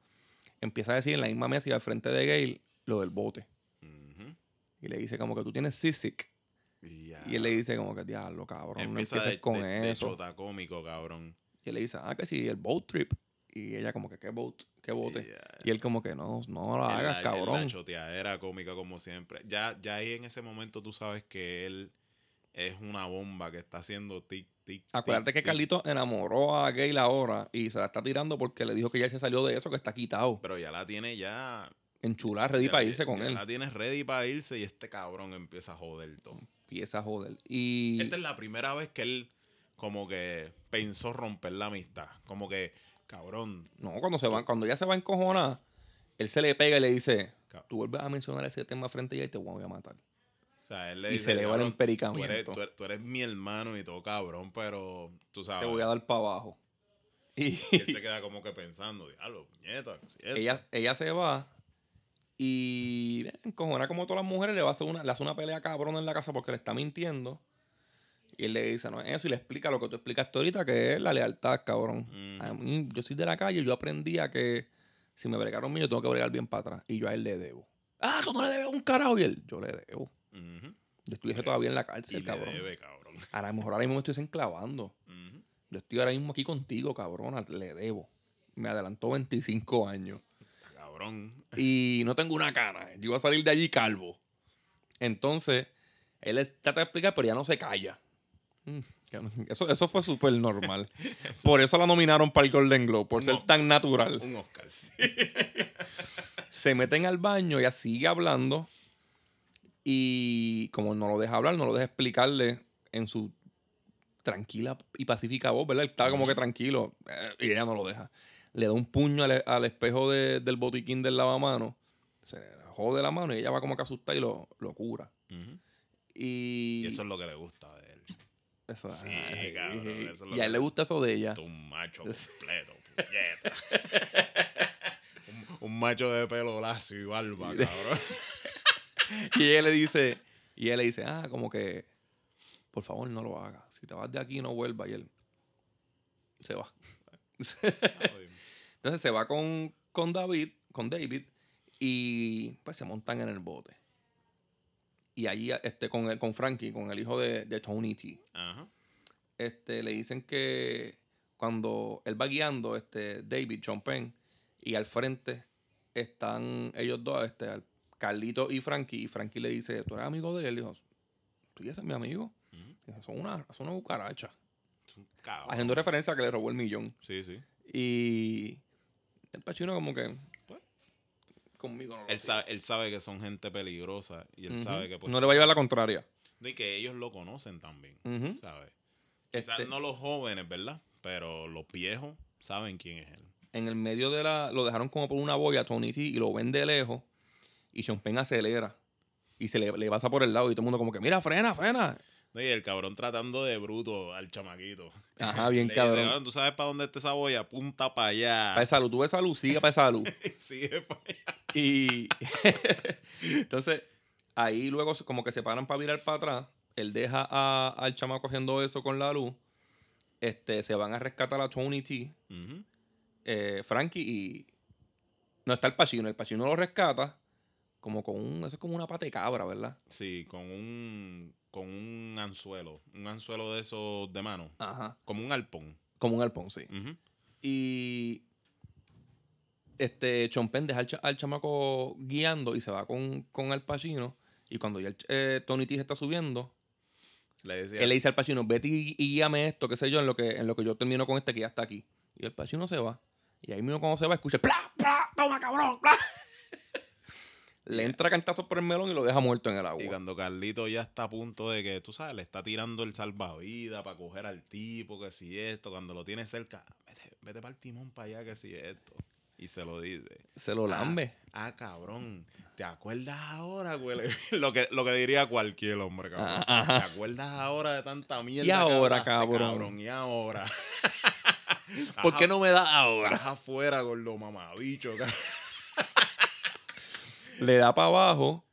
empieza a decir en la misma mesa y al frente de Gail lo del bote. Y le dice como que tú tienes sisic. Y, él le dice como que, diablo, cabrón, Empieza no empieces de, con de- de eso. chota cómico, cabrón. y él le dice, ah, que sí, el boat trip. Y ella como que, ¿qué boat? ¿Qué bote? Y él como que, no, no lo hagas, la- cabrón. La choteadera cómica como siempre. Ya, ya ahí en ese momento tú sabes que él es una bomba que está haciendo tic, tic, Acuérdate tic, que tic. Carlito enamoró a Gail ahora y se la está tirando porque le dijo que ya se salió de eso, que está quitado. Pero ya la tiene ya. En chula, ready ya- para irse con ya él. La tienes ready para irse y este cabrón empieza a joder todo. Empieza a joder. Y Esta es la primera vez que él como que pensó romper la amistad. Como que, cabrón, no, cuando se van, cuando ella se va a encojonar, él se le pega y le dice, tú vuelves a mencionar ese tema frente a ella y te voy a matar. O sea, él le Y dice, se le va el "Cabrón, empericamiento. Tú eres, tú mi hermano y todo cabrón, pero tú sabes. Te voy a dar para abajo. Y Y él se queda como que pensando, diablo, puñeta, ¿qué es esto?". ella, ella se va y encojona como todas las mujeres, le va a hacer una, le hace una pelea cabrón en la casa porque le está mintiendo. Y él le dice, no es eso, y le explica lo que tú explicaste ahorita, que es la lealtad, cabrón. Mm. A mí, yo soy de la calle, yo aprendí a que si me bregaron mío, yo tengo que bregar bien para atrás. Y yo a él le debo. Ah, tú no le debes un carajo. Y él, yo le debo. Yo estuviese todavía en la Y cárcel, cabrón. debe, cabrón. A lo mejor ahora mismo me estoy enclavando. Yo estoy ahora mismo aquí contigo, cabrón. Le debo. Me adelantó 25 años. Cabrón. y no tengo una cana. Yo iba a salir de allí calvo. Entonces, él trata de explicar, pero ya no se calla. Mm. Eso, eso fue súper normal. Por eso la nominaron para el Golden Globe, por ser tan natural. Un Oscar. Se meten al baño, ella sigue hablando. Y como no lo deja hablar, no lo deja explicarle en su tranquila y pacífica voz, ¿verdad? Él Estaba como que tranquilo. eh, y ella no lo deja. Le da un puño al, al espejo de- del botiquín del lavamano. Se jode la mano y ella va como que asustada y lo, lo cura. Y, Y eso es lo que le gusta de él. eso- Sí, ay, cabrón, eso es lo y a él le gusta eso de ella. Un macho completo, un, un macho de pelo lacio y barba, cabrón. Y ella le dice, y ella le dice, ah, como que, por favor, no lo hagas. Si te vas de aquí, no vuelvas. Y él se va. Entonces se va con, con David, con David, y pues se montan en el bote. Y allí, este, con, el, con Frankie, con el hijo de, de Tony T, Ajá. este, le dicen que cuando él va guiando, este, David, John Penn, y al frente están ellos dos, este, al- Carlito y Frankie, y Frankie le dice, ¿tú eres amigo de él? Él dijo, tú y ese es mi amigo. Dijo, son una, son una cucaracha. Cabrón. Haciendo referencia a que le robó el millón. Sí, sí. Y el Pachino como que, Pues. conmigo no lo Él sabe, él sabe que son gente peligrosa y él sabe que pues, no le va a llevar la contraria. y que ellos lo conocen también. ¿sabes? Quizás Este- no los jóvenes, ¿verdad? Pero los viejos saben quién es él. En el medio de la. Lo dejaron como por una boya, Tony T, y lo ven de lejos. Y Sean Penn acelera. Y se le, le pasa por el lado. Y todo el mundo como que, mira, frena, frena. No, Y el cabrón tratando de bruto al chamaquito. Ajá, bien Le cabrón. ¿Tú sabes para dónde está esa boya? Punta para allá. Para esa luz, tú ves esa luz, sigue para esa luz. Sigue para allá. Y entonces, ahí luego como que se paran para virar para atrás. Él deja a- al chamaco haciendo eso con la luz. Este, se van a rescatar a Tony T, eh, Frankie y. No está el Pachino. El Pachino lo rescata como con un. Eso es como una pata de cabra, ¿verdad? Sí, con un, con un anzuelo. Un anzuelo de esos de mano. Ajá. Como un alpón. Como un alpón, sí. Y este Chompen deja al, cha- al chamaco guiando y se va con, con Al Pacino. Y cuando ya el eh, Tony T está subiendo, Le decía, él le dice al Pacino, vete y, y guíame esto, qué sé yo, en lo, que, en lo que yo termino con este que ya está aquí. Y el Pacino se va. Y ahí mismo cuando se va, escucha, ¡Pla, pla! ¡Toma, cabrón! ¡Pla! Le entra cantazos por el melón y lo deja muerto en el Y agua. cuando Carlito ya está a punto de que, tú sabes, le está tirando el salvavidas para coger al tipo, que si esto, cuando lo tiene cerca, vete, vete para el timón para allá, que si esto. Y se lo dice. Se lo lambe. Ah, cabrón, ¿te acuerdas ahora, güey? lo, que, lo que diría cualquier hombre, cabrón. Ajá. ¿Te acuerdas ahora de tanta mierda? Y ahora, que hablaste, cabrón? Y ahora. ¿Por qué no me da ahora? Estás afuera con los mamabichos, cabrón. Le da para abajo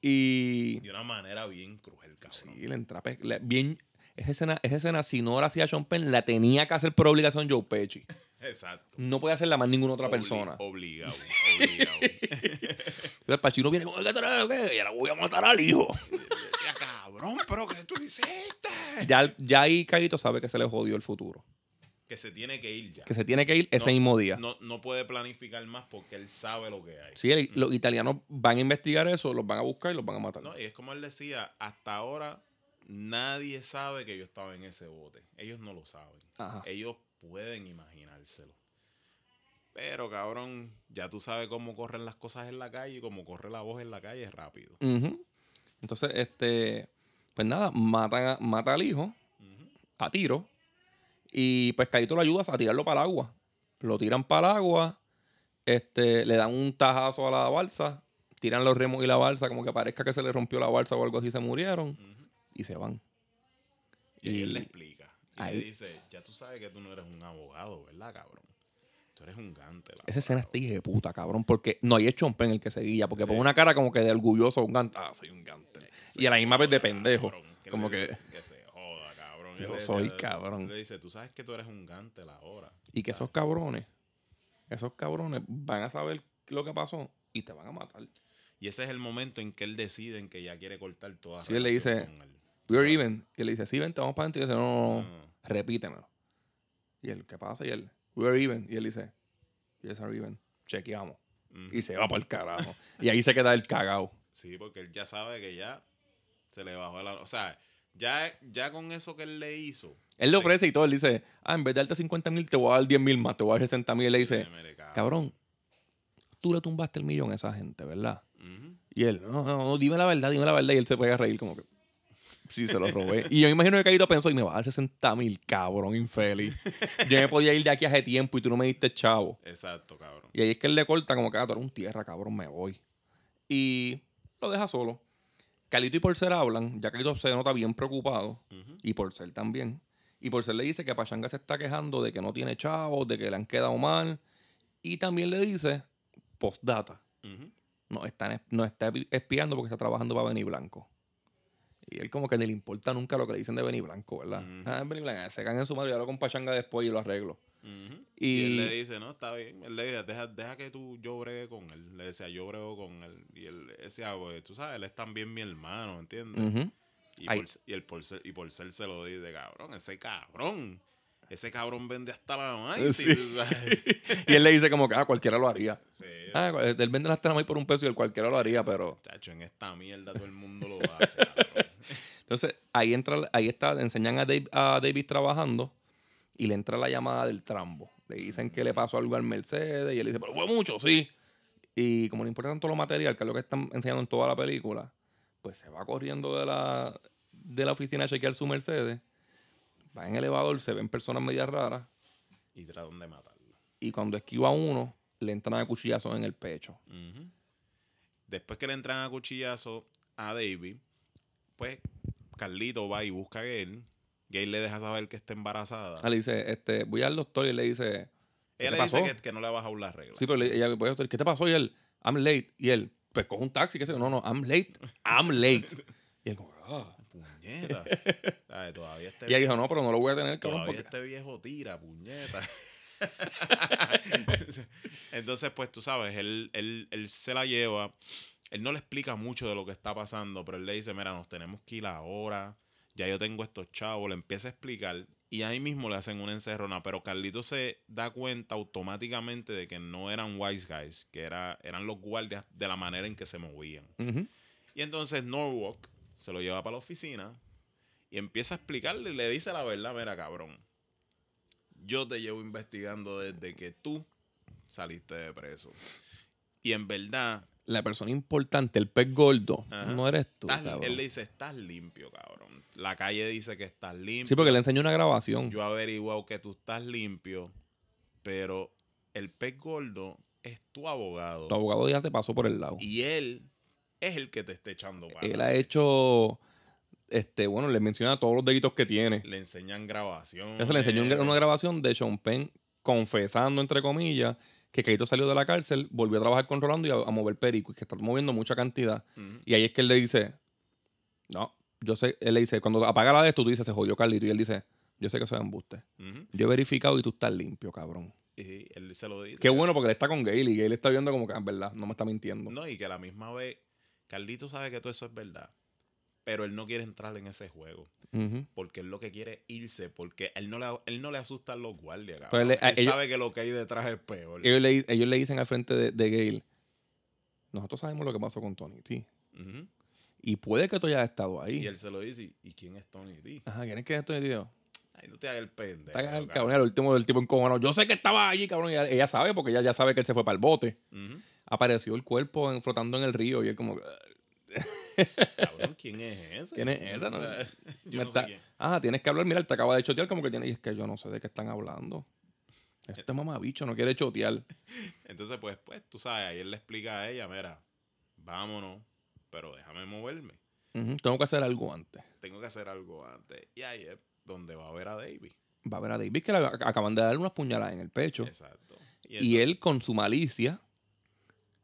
y De una manera bien cruel, cabrón. Sí, le entra le- bien. Esa escena, esa escena, si no la hacía Sean Penn, la tenía que hacer por obligación Joe Pesci. Exacto. No puede hacerla más ninguna otra Obli- persona. Obligado, obligado. Entonces el Pachino viene con el que ¿qué? Y ahora voy a matar al hijo. Ya, cabrón, pero que tú hiciste. ya, ya ahí Caguito sabe que se le jodió el futuro. Que se tiene que ir ya. Que se tiene que ir ese No, mismo día. No, no puede planificar más porque él sabe lo que hay. Sí, el- los italianos van a investigar eso, los van a buscar y los van a matar. No, y es como él decía, hasta ahora nadie sabe que yo estaba en ese bote. Ellos no lo saben. Ajá. Ellos pueden imaginárselo. Pero cabrón, ya tú sabes cómo corren las cosas en la calle y cómo corre la voz en la calle es rápido. Entonces, este, pues nada, mata al hijo a tiro. Y Caguito lo ayuda a tirarlo para el agua. Lo tiran para el agua. Este, le dan un tajazo a la balsa. Tiran los remos y la balsa, como que parezca que se le rompió la balsa o algo así, se murieron. Y se van. Y, ahí él Y- le explica. Y ahí- le dice, ya tú sabes que tú no eres un abogado, ¿verdad, cabrón? Tú eres un gante. Esa escena verdad". está hija de puta, cabrón. Porque no hay hecho en el que seguía. Porque pone una cara como que de orgulloso, un gante. Ah, soy un gante. Y a la misma vez de pendejo. Cabrón, Como le- que. Que Yo Y le- soy le- cabrón. Le dice, tú sabes que tú eres un gante la hora. Y que esos cabrones, esos cabrones van a saber lo que pasó y te van a matar. Y ese es el momento en que él decide en que ya quiere cortar toda Sí, él le dice, con él. We're even. Y él le dice, sí, vente, vamos para adentro. Y él dice, no, no, no, Ah. repítemelo. Y él, ¿qué pasa? Y él, we're even. Y él dice, yes, are even. Chequeamos. Y se va para el carajo. y ahí se queda el cagao. Sí, porque él ya sabe que ya se le bajó la... O sea, Ya, ya con eso que él le hizo. Él le ofrece y todo. Él dice, ah, en vez de darte 50 mil, te voy a dar 10 mil más, te voy a dar 60 mil. Él le dice, cabrón. tú le tumbaste el millón a esa gente, ¿verdad? Y él, no, no, no, dime la verdad, dime la verdad. Y él se puede reír como que, sí, se lo robé. y yo me imagino que Caíto pensó, y me va a dar 60 mil, cabrón, infeliz. yo me podía ir de aquí hace tiempo y tú no me diste chavo. Exacto, cabrón. Y ahí es que él le corta como que, ah, tú eres un tierra, cabrón, me voy. Y lo deja solo. Calito y Porcel hablan, ya Calito se nota bien preocupado, y Porcel también. Y Porcel le dice que Pachanga se está quejando de que no tiene chavos, de que le han quedado mal. Y también le dice, postdata, Ujú. nos está, nos está espiando porque está trabajando para Benny Blanco. Y él como que ni le importa nunca lo que le dicen de Benny Blanco, ¿verdad? Ah, Benny Blanco, se cagan en su madre, yo hablo con Pachanga después y lo arreglo. Y- Y, él le dice, no, está bien. Él le dice, deja, deja que tú, yo bregue con él. Le decía, yo brego con él. Y él decía, pues, tú sabes, él es también mi hermano, ¿entiendes? Y, por, y, el por ser, y por ser se lo dice, cabrón, ese cabrón. Ese cabrón vende hasta la maíz. Sí. Y él le dice como que, ah, cualquiera lo haría. Sí, Ah, él vende las tramas por un peso y el cualquiera lo haría, pero. chacho, en esta mierda todo el mundo lo hace. Entonces, ahí entra, ahí está, le enseñan a, Dave- a David trabajando y le entra la llamada del trambo. Le dicen que le pasó algo al Mercedes y él dice, pero fue mucho, sí. Y como le importa tanto lo material, que es lo que están enseñando en toda la película, pues se va corriendo de la, de la oficina a chequear su Mercedes. Va en elevador, se ven personas medias raras Y tratan de matarlo. y cuando esquiva a uno, le entran a cuchillazos en el pecho. Después que le entran a cuchillazo a David, pues Carlito va y busca a Gail. Gail le deja saber que está embarazada. Ah, le dice, este, voy al doctor y le dice, ¿qué Ella le dice pasó? que, que no le ha bajado la regla. Sí, pero le- ella, voy al doctor, ¿qué te pasó? Y él, I'm late. Y él, pues coge un taxi, qué sé yo. No, no, I'm late. I'm late. Y él como, ah. Puñeta. Todavía este Y ella dijo, no, pero no lo voy a tener, cabrón, Todavía porque... este viejo tira, puñeta. Entonces, pues tú sabes, él, él, él se la lleva. Él no le explica mucho de lo que está pasando, pero él le dice, mira, nos tenemos que ir ahora. Ya yo tengo estos chavos. Le empieza a explicar. Y ahí mismo le hacen una encerrona. Pero Carlito se da cuenta automáticamente de que no eran wise guys, que era, eran los guardias de la manera en que se movían. Y entonces Norwalk se lo lleva para la oficina y empieza a explicarle y le dice la verdad, mira cabrón, yo te llevo investigando desde que tú saliste de preso. Y en verdad, La persona importante, el pez gordo, Ajá. no eres tú, estás- él le dice, estás limpio, cabrón. La calle dice que estás limpio. Sí, porque le enseñó una grabación. Yo averiguado que tú estás limpio, pero el pez gordo es tu abogado. Tu abogado ya te pasó por el lado. Y él es el que te está echando para Él ha hecho, este, bueno, le menciona todos los delitos que tiene. Le enseñan grabación. Eso le enseñó un- una grabación de Sean Penn confesando, entre comillas, que Keito salió de la cárcel, volvió a trabajar con Rolando y a, a mover perico, y que está moviendo mucha cantidad. Y ahí es que él le dice, no, yo sé, él le dice, cuando apaga la de esto, tú dices, se jodió Carlito. Y él dice, yo sé que es embuste. Yo he verificado y tú estás limpio, cabrón. Y él se lo dice. Qué bueno porque él está con Gail y Gail está viendo como que, ah, es verdad, no me está mintiendo. No, y que a la misma vez, Carlito sabe que todo eso es verdad. Pero él no quiere entrar en ese juego. Porque él lo que quiere es irse. Porque él no le, él no le asustan los guardias, cabrón. Pero él- él ellos- sabe que lo que hay detrás es peor. Ellos, le, ellos le dicen al frente de, de Gail, nosotros sabemos lo que pasó con Tony T. Y puede que tú hayas estado ahí. Y él se lo dice. ¿y- ¿Y quién es Tony D? Ajá, ¿quién es que es Tony T? Ay, no te hagas el pendejo. Está el cabrón. el último del tipo encojonado. Yo sé que estaba allí, cabrón. y Ella, ella sabe porque ella ya sabe que él se fue para el bote. Apareció el cuerpo en- flotando en el río y él como... Cabrón, ¿quién es ese? ¿Quién es esa? No? Yo Me no sé quién. Ajá, tienes que hablar. Mira, él te acaba de chotear como que tiene... Y es que yo no sé de qué están hablando. Este mamabicho no quiere chotear. Entonces, pues, pues, tú sabes, ahí él le explica a ella, mira, vámonos, pero déjame moverme. Tengo que hacer algo antes. Tengo que hacer algo antes. Y ahí es donde va a ver a David. Va a ver a David que le ac- acaban de darle unas puñaladas en el pecho. Exacto. Y entonces él con su malicia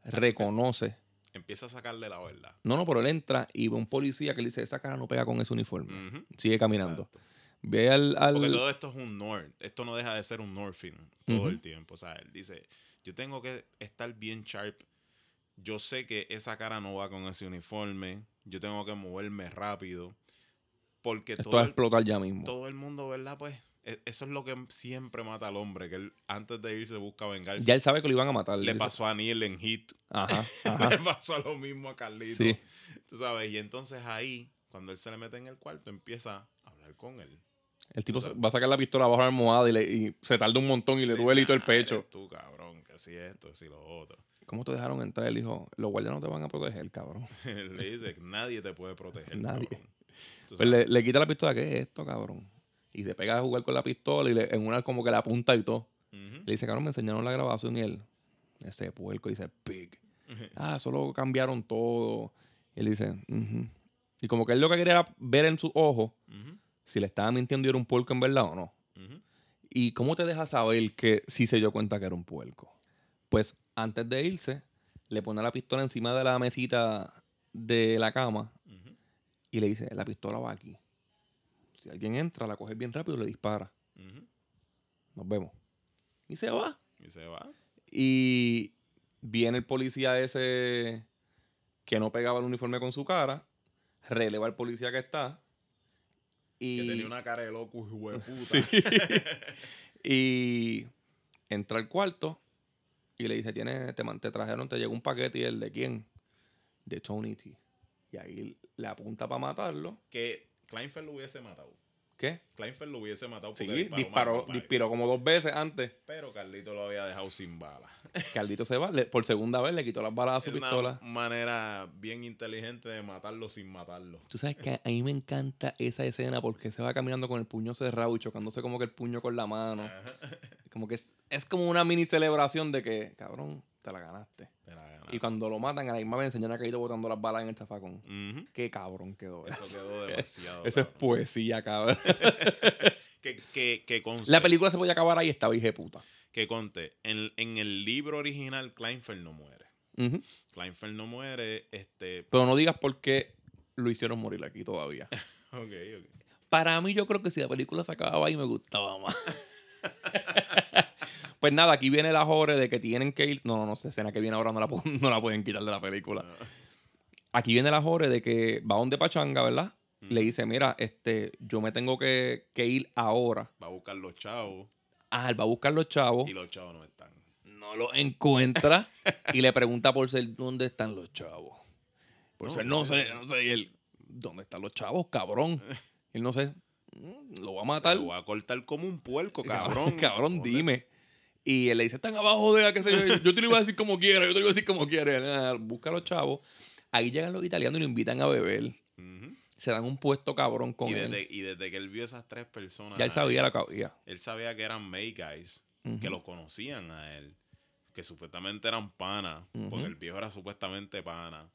reconoce. Empieza a sacarle la verdad. No, no, pero él entra y ve un policía que le dice, esa cara no pega con ese uniforme. Sigue caminando. Exacto. Ve al... al- Porque todo esto es un North. Esto no deja de ser un Northing todo el tiempo. O sea, él dice, yo tengo que estar bien sharp. Yo sé que esa cara no va con ese uniforme. Yo tengo que moverme rápido. Porque esto todo va a el, explotar ya mismo. todo el mundo, ¿verdad? Pues eso es lo que siempre mata al hombre. Que él antes de irse busca vengarse. Ya él sabe que lo iban a matar. Le pasó a Neil en Hit. Ajá, ajá. Le pasó lo mismo a Carlito. Sí. Tú sabes, y entonces ahí cuando él se le mete en el cuarto, empieza a hablar con él. El tipo sabes. va a sacar la pistola bajo la almohada y, le- y se tarda un montón y le duele y todo el "Ah, pecho. Tú, cabrón, que si esto, que si lo otro. ¿Cómo te dejaron entrar? Él dijo, los guardias no te van a proteger, cabrón. Le dice que nadie te puede proteger. Nadie. cabrón. Pues le, le quita la pistola, ¿qué es esto, cabrón? Y se pega a jugar con la pistola y le- en una como que la apunta y todo. Le dice, cabrón, me enseñaron la grabación y él, ese puerco, dice, pig. Ah, solo cambiaron todo. Y él dice, "Ujú". Y como que él lo que quería era ver en sus ojos si le estaba mintiendo y era un puerco en verdad o no. ¿Y cómo te deja saber que sí se dio cuenta que era un puerco? Pues antes de irse, le pone la pistola encima de la mesita de la cama y le dice, la pistola va aquí. Si alguien entra, la coge bien rápido y le dispara. Nos vemos. Y se va. Y se va. Y viene el policía ese que no pegaba el uniforme con su cara, releva al policía que está. Y, Que tenía una cara de loco, hijo de puta. Sí. y entra al cuarto y le dice, Tiene, te, te trajeron, te llegó un paquete y el de quién? De Tony T. Y ahí le apunta para matarlo. Que Kleinfeld lo hubiese matado. ¿Qué? Kleinfeld lo hubiese matado Sí, porque disparó, disparó, disparó como dos veces antes. Pero Carlito lo había dejado sin bala. Caldito se va, le- por segunda vez le quitó las balas a su Es pistola. una manera bien inteligente de matarlo sin matarlo. Tú sabes que a mí me encanta esa escena porque se va caminando con el puño cerrado y chocándose como que el puño con la mano. Como que es, es como una mini celebración de que, cabrón, te la ganaste. Y cuando lo matan, a la misma vez enseñan a Caído botando las balas en el zafacón. Qué cabrón quedó eso. Eso quedó demasiado. Eso es poesía, cabrón. que, que, que conste, la película se podía acabar ahí, estaba hija puta. que conste, en, en el libro original Kleinfeld no muere. Ujú. Kleinfeld no muere, este... Pero no digas por qué lo hicieron morir aquí todavía. Ok, ok. Para mí, yo creo que si la película se acababa ahí, me gustaba más. Pues nada, aquí viene la jore de que tienen que ir. No, no, no, esa escena que viene ahora no la, no la pueden quitar de la película. Aquí viene la jore de que va donde Pachanga, ¿verdad? Le dice, mira, este, yo me tengo que, que ir ahora. Va a buscar los chavos Ah, él va a buscar los chavos. y los chavos no están. no los encuentra y le pregunta por ser dónde están los chavos. Por No, ser no sé, no sé. Y él, ¿dónde están los chavos, cabrón? Y él no sé, "Mm, lo va a matar. Lo va a cortar como un puerco, cabrón. cabrón, ¿Dónde- dime. Y él le dice, están abajo de qué sé yo. Yo te lo iba a decir como quiera, yo te lo iba a decir como quiera. Él, "Ah, busca a los chavos. Ahí llegan los italianos y lo invitan a beber. Se dan un puesto cabrón con Y él. y desde que él vio esas tres personas, ya él sabía la que había. él sabía que eran May guys, que lo conocían a él, que supuestamente eran panas, porque el viejo era supuestamente pana.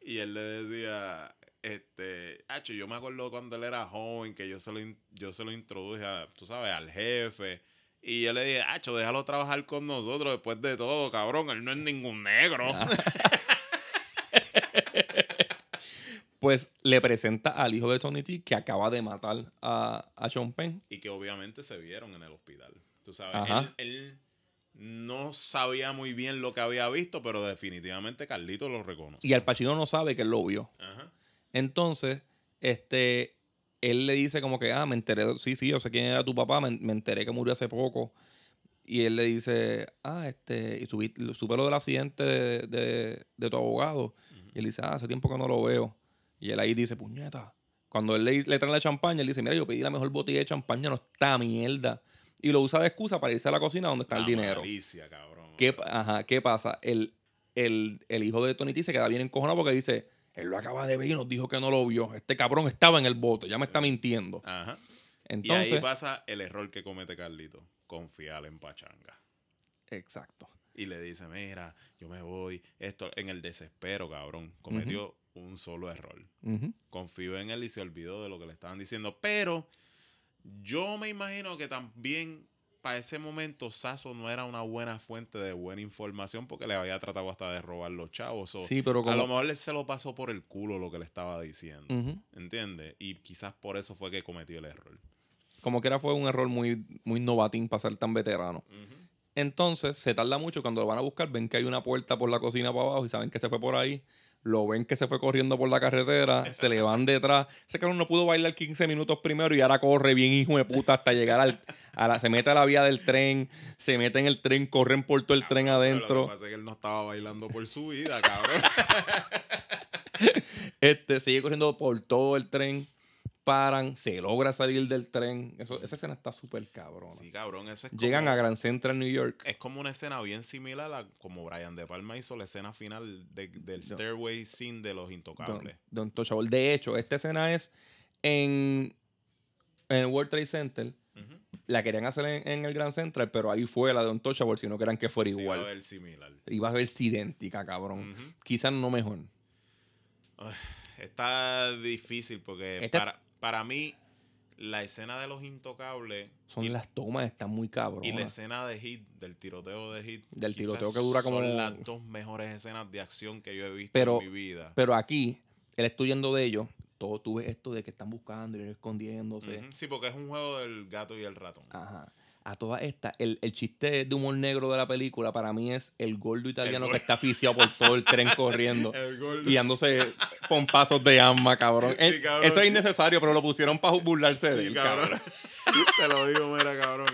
Y él le decía, este, Hacho, yo me acuerdo cuando él era joven, que yo se lo, yo se lo introduje, a, tú sabes, al jefe. Y yo le dije, Hacho, déjalo trabajar con nosotros después de todo, cabrón, él no es ningún negro. Pues le presenta al hijo de Tony T que acaba de matar a, a Sean Penn. y que obviamente se vieron en el hospital. Tú sabes, él, él no sabía muy bien lo que había visto, pero definitivamente Carlito lo reconoció. Y Al Pacino no sabe que él lo vio. Ajá. Entonces, este, él le dice como que, ah, me enteré, sí, sí, yo sé quién era tu papá, me, me enteré que murió hace poco. Y él le dice, ah, este, y subí- supe lo del accidente de, de- de tu abogado. Y él dice, ah, hace tiempo que no lo veo. Y él ahí dice, puñeta. Cuando él le, le trae la champaña, él dice, mira, yo pedí la mejor botella de champaña, no está mierda. Y lo usa de excusa para irse a la cocina donde está el dinero. malicia, cabrón. ¿Qué, ajá, ¿qué pasa? El, el, el hijo de Tony T se queda bien encojonado porque dice, él lo acaba de ver y nos dijo que no lo vio. Este cabrón estaba en el bote, ya me está mintiendo. Ajá. Entonces, y ahí pasa el error que comete Carlito. Confiar en Pachanga. exacto. Y le dice, mira, yo me voy. Esto en el desespero, cabrón. Cometió un solo error. Confió en él y se olvidó de lo que le estaban diciendo. Pero yo me imagino que también para ese momento Sasso no era una buena fuente de buena información porque le había tratado hasta de robar los chavos. O Sí, pero A lo mejor él se lo pasó por el culo lo que le estaba diciendo. Ujú. ¿Entiendes? Y quizás por eso fue que cometió el error. Como que era fue un error muy, muy novatín para ser tan veterano. Entonces, se tarda mucho. Cuando lo van a buscar, ven que hay una puerta por la cocina para abajo y saben que se fue por ahí. Lo ven que se fue corriendo por la carretera, se le van detrás. Ese cabrón no pudo bailar 15 minutos primero y ahora corre bien hijo de puta hasta llegar al... A la, se mete a la vía del tren, se mete en el tren, corren por todo el tren Pero lo adentro. que pasa es que él no estaba bailando por su vida, cabrón. Este, sigue corriendo por todo el tren. Paran, se logra salir del tren. Eso, esa escena está súper cabrona. Sí, cabrón, eso es Llegan como, a Grand Central, New York. Es como una escena bien similar a como Brian De Palma hizo la escena final de- del Stairway Scene de Los Don, Intocables. Don Touchable. De hecho, esta escena es en, en el World Trade Center. La querían hacer en, en el Grand Central, pero ahí fue la de Don Touchable, si no querían que fuera Sí, igual. va a ver similar. Iba a verse idéntica, cabrón. Quizás no mejor. Está difícil porque Este- para, para mí la escena de Los Intocables Son y, las tomas, están muy y la cabronas. escena de Hit, del tiroteo de Hit. Del tiroteo que dura como- Son las dos mejores escenas de acción que yo he visto Pero- en mi vida. Pero aquí, él estoy yendo de ellos. Todo tú ves esto de que están buscando y escondiéndose. Ujú, Sí, porque es un juego del gato y el ratón. Ajá. A todas estas, el, el chiste de humor negro de la película para mí es el gordo italiano El que está asfixiado por todo el tren corriendo. El. Y dándose pompazos de alma, cabrón. Sí, Eh, cabrón. Eso es innecesario, pero lo pusieron para burlarse de él, cabrón. cabrón. Te lo digo, mira, cabrón.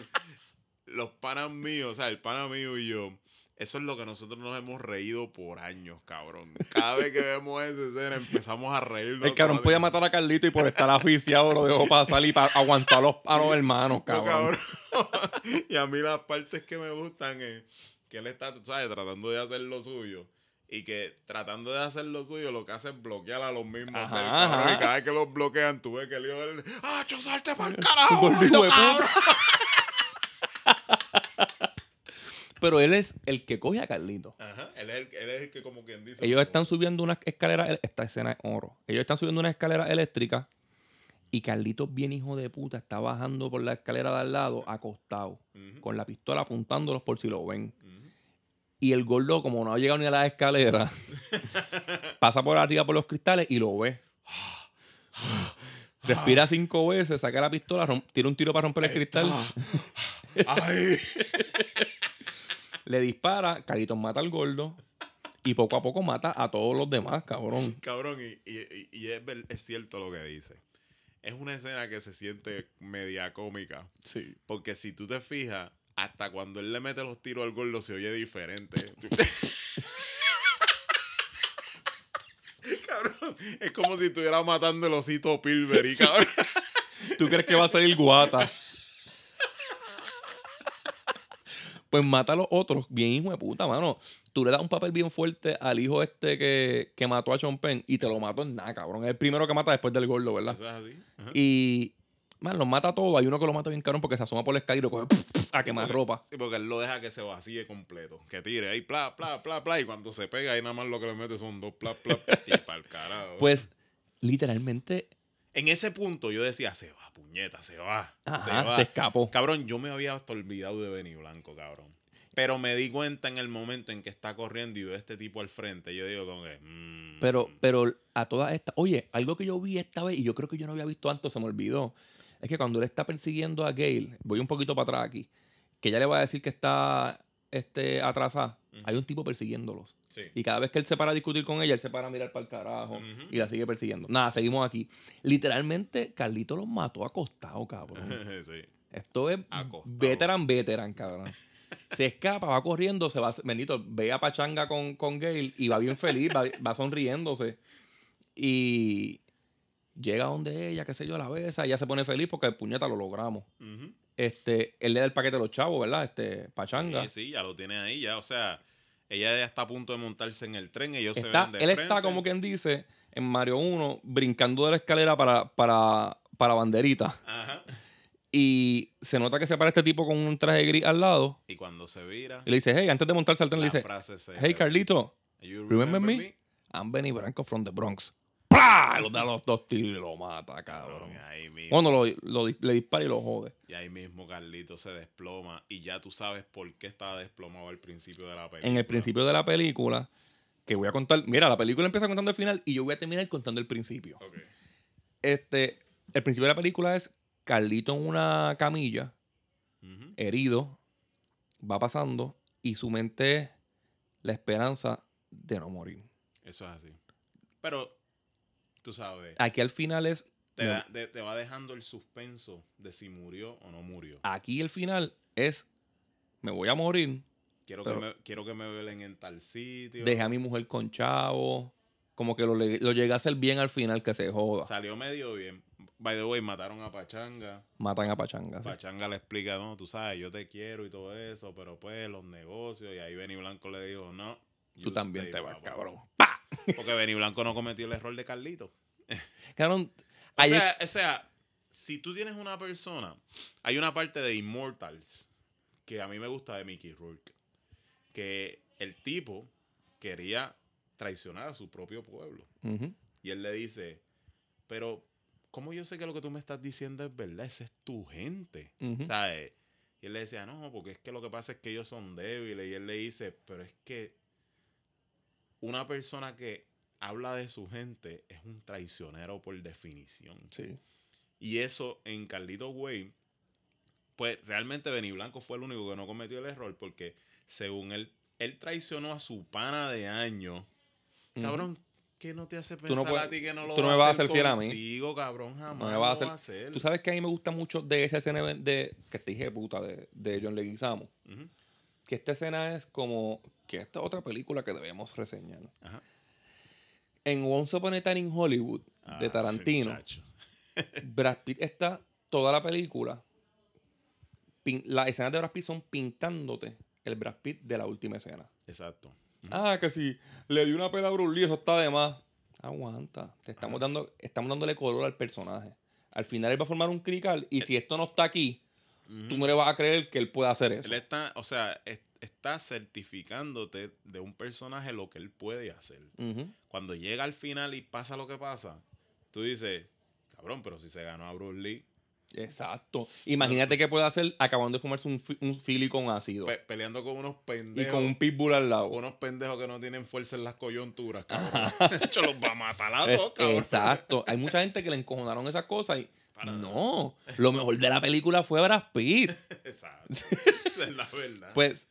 Los panas míos, o sea, el pana mío y yo, eso es lo que nosotros nos hemos reído por años, cabrón. Cada vez que vemos esa escena empezamos a reírnos. El cabrón podía matar a Carlito y por estar aficiado lo dejó pasar y para aguantar a los, a los hermanos, No, cabrón. cabrón. y a mí las partes que me gustan es que él está, ¿sabes? Tratando de hacer lo suyo. Y que tratando de hacer lo suyo, lo que hace es bloquear a los mismos. Ajá, del cabrón. ajá. Y cada vez que los bloquean, tú ves que el hijo del. ¡Ah, yo salte para el carajo! Gordo cabrón! Pero él es el que coge a Carlito. Ajá. Él es, el, él es el que, como quien dice. Ellos están subiendo una escalera. Esta escena es oro. Ellos están subiendo una escalera eléctrica. Y Carlitos, bien hijo de puta, está bajando por la escalera de al lado, acostado, con la pistola apuntándolos por si lo ven. Y el gordo, como no ha llegado ni a la escalera, pasa por arriba por los cristales y lo ve. Respira cinco veces, saca la pistola, tira un tiro para romper el cristal, ¡Ay! le dispara, Carlitos mata al gordo y poco a poco mata a todos los demás, cabrón. Cabrón, y, y- y- es, es cierto lo que dice. Es una escena que se siente media cómica. Sí. Porque si tú te fijas, hasta cuando él le mete los tiros al gordo se oye diferente. cabrón, es como si estuviera matando el osito Pilbery, cabrón. ¿Tú crees que va a salir guata? Pues mata a los otros, bien hijo de puta, mano. Tú le das un papel bien fuerte al hijo este que, que mató a Sean Penn y te lo mató en nada, cabrón. Es el primero que mata después del gordo, ¿verdad? Eso es así. Ajá. Y, man, los mata a todos. Hay uno que lo mata bien cabrón porque se asoma por la escalera y lo coge a quemar Porque- ropa. Sí, porque él lo deja que se vacíe completo. Que tire ahí, pla, pla, pla, pla. Y cuando se pega, ahí nada más lo que le mete son dos, pla, pla. y para el carajo. Pues, literalmente, En ese punto yo decía, se va, puñeta, se va. se va. se escapó. Cabrón, yo me había hasta olvidado de Benny Blanco, cabrón. Pero me di cuenta en el momento en que está corriendo y veo a este tipo al frente. Yo digo como que... mm, Pero, pero a todas estas. Oye, algo que yo vi esta vez y yo creo que yo no había visto antes, se me olvidó. Es que cuando él está persiguiendo a Gail, voy un poquito para atrás aquí, que ella le va a decir que está este, atrasada, hay un tipo persiguiéndolos. Sí. Y cada vez que él se para a discutir con ella, él se para a mirar para el carajo y la sigue persiguiendo. Nada, seguimos aquí. Literalmente, Carlito los mató acostado, cabrón. sí. Esto es Acostado. veteran, veteran, cabrón. Se escapa, va corriendo, se va, bendito, ve a Pachanga con, con Gail y va bien feliz, va, va sonriéndose. Y llega donde ella, qué sé yo, la besa, ella se pone feliz porque el puñeta lo logramos. Ujú. Este, él le da el paquete a los chavos, ¿verdad? Este, Pachanga. Sí, sí, ya lo tiene ahí, ya. O sea, ella ya está a punto de montarse en el tren. Ellos Está- se ven de él frente. está, como quien dice, en Mario 1, brincando de la escalera para, para, para banderita. Ajá. Y se nota que se para este tipo con un traje gris al lado. Y cuando se vira, Y le dice, hey, antes de montarse al tren, le dice, hey, Carlito, You remember me? I'm Benny Branco from the Bronx. ¡Pah! Lo da los dos tiros y lo mata, cabrón. Ahí mismo. Cuando lo, lo le dispara y lo jode. Y ahí mismo Carlito se desploma. Y ya tú sabes por qué estaba desplomado al principio de la película. En el principio de la película, que voy a contar, mira, la película empieza contando el final y yo voy a terminar contando el principio. Ok. Este, el principio de la película es Carlito en una camilla, herido, va pasando y su mente es la esperanza de no morir. Eso es así. Pero, tú sabes, Aquí al final es, te, da- te- te va dejando el suspenso de si murió o no murió. aquí el final es, me voy a morir, Quiero, que, me, quiero que me velen en tal sitio. dejé a mi mujer con chavo, como que lo, lo llegué a hacer bien al final, que se joda. Salió medio bien. By the way, mataron a Pachanga. Matan a Pachanga. sí. Pachanga le explica, no, tú sabes, yo te quiero y todo eso, pero pues los negocios. Y ahí Benny Blanco le dijo, no. Tú también stay, te vas, papá". cabrón. Porque Benny Blanco no cometió el error de Carlito. Cabrón, O sea, o sea, si tú tienes una persona, hay una parte de Immortals que a mí me gusta de Mickey Rourke, que el tipo quería traicionar a su propio pueblo. Y él le dice, pero ¿cómo yo sé que lo que tú me estás diciendo es verdad? Esa es tu gente. ¿Sabes? Y él le decía, no, porque es que lo que pasa es que ellos son débiles. Y él le dice, pero es que una persona que habla de su gente es un traicionero por definición. Sí. Y eso en Carlito Way, pues realmente Benny Blanco fue el único que no cometió el error porque según él, él traicionó a su pana de años. Cabrón, ¿qué no te hace pensar no puedes- a ti que no lo tú no me vas a hacer fiel a mí. cabrón, jamás No me lo va a hacer. a hacer. Tú sabes que a mí me gusta mucho de esa escena de. que te dije puta, de, de John Leguizamo. Que esta escena es como. Que esta otra película que debemos reseñar. Ajá. En Once Upon a Time in Hollywood, de Ah, Tarantino, muchacho. Brad Pitt está toda la película. las escenas de Brad Pitt son pintándote el Brad Pitt de la última escena. Exacto. Ah, que si le di una pela a Bruce Lee, eso está de más. Aguanta. Te estamos, dando, estamos dándole color al personaje. Al final él va a formar un crical y si esto no está aquí, tú no le vas a creer que él pueda hacer eso. Él está, o sea, es- está certificándote de un personaje lo que él puede hacer. Cuando llega al final y pasa lo que pasa, tú dices, cabrón, pero si se ganó a Bruce Lee, Exacto. Imagínate que puede hacer acabando de fumarse un, un fili con ácido. pe- peleando con unos y pendejos. con un pitbull al lado. unos pendejos que no tienen fuerza en las coyunturas, cabrón. De hecho, los va a matar a todos, cabrón. exacto. Hay mucha gente que le encojonaron esas cosas y. Para no. Lo mejor de la película fue Brad Pitt. Exacto. Esa es la verdad. Pues,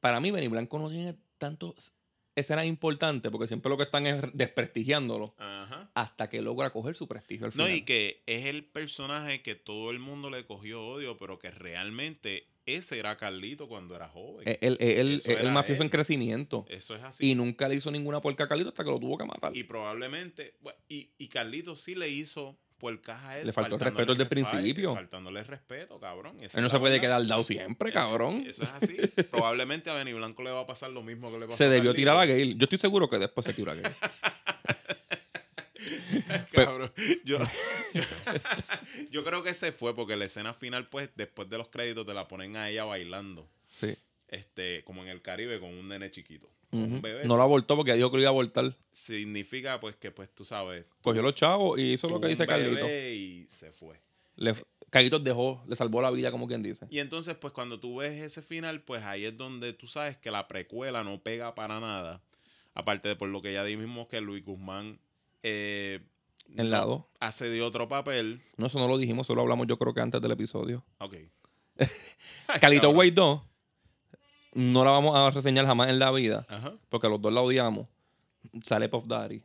para mí, Benny Blanco no tiene tantas escenas importantes porque siempre lo que están es desprestigiándolo Ajá. hasta que logra coger su prestigio al No, final. y que es el personaje que todo el mundo le cogió odio, pero que realmente ese era Carlito cuando era joven. El, el- el era mafioso él. en crecimiento. Eso es así. Y nunca le hizo ninguna puerca a Carlito hasta que lo tuvo que matar. Y probablemente, y, y Carlito sí le hizo a él. Le faltó el respeto desde el principio. Faltándole respeto, cabrón. Él no se puede quedar dado siempre, cabrón. Eso es así. Probablemente a Benny Blanco le va a pasar lo mismo que le pasó Se debió tirar a Gale. Yo estoy seguro que después se tiró a Gale. Cabrón, yo, yo, yo creo que se fue porque la escena final, pues, después de los créditos, te la ponen a ella bailando. Sí. Este, como en el Caribe con un nene chiquito. Un bebé. No lo abortó porque dijo que lo iba a abortar. Significa, pues, que pues tú sabes. Cogió los chavos y hizo lo que dice un bebé Carlito. Y se fue. Le, Carlitos dejó, le salvó la vida, como quien dice. Y entonces, pues, cuando tú ves ese final, pues ahí es donde tú sabes que la precuela no pega para nada. Aparte de por lo que ya dijimos que Luis Guzmán eh, En lado. hace de otro papel. No, eso no lo dijimos, solo hablamos yo creo que antes del episodio. Ok. Cabrón. Way 2 no la vamos a reseñar jamás en la vida, Ajá. porque los dos la odiamos. Sale Puff Daddy.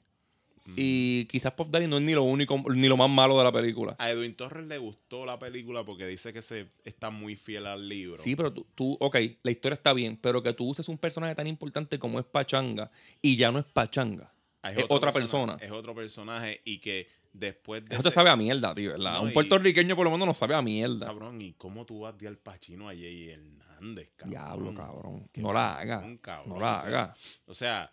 Y quizás Puff Daddy no es ni lo único, ni lo más malo de la película. A Edwin Torres le gustó la película porque dice que se está muy fiel al libro. Sí, pero tú, tú, ok, la historia está bien, pero que tú uses un personaje tan importante como es Pachanga y ya no es Pachanga. Ah, Es otra persona- persona. Es otro personaje y que después de Eso te ese- sabe a mierda, tío, ¿verdad? No, un y- puertorriqueño por lo menos no sabe a mierda. Cabrón, ¿y cómo tú vas de Al Pacino a Jay Hernández, cabrón? Diablo, cabrón. No la haga. cabrón, cabrón. No la O sea, haga. O sea,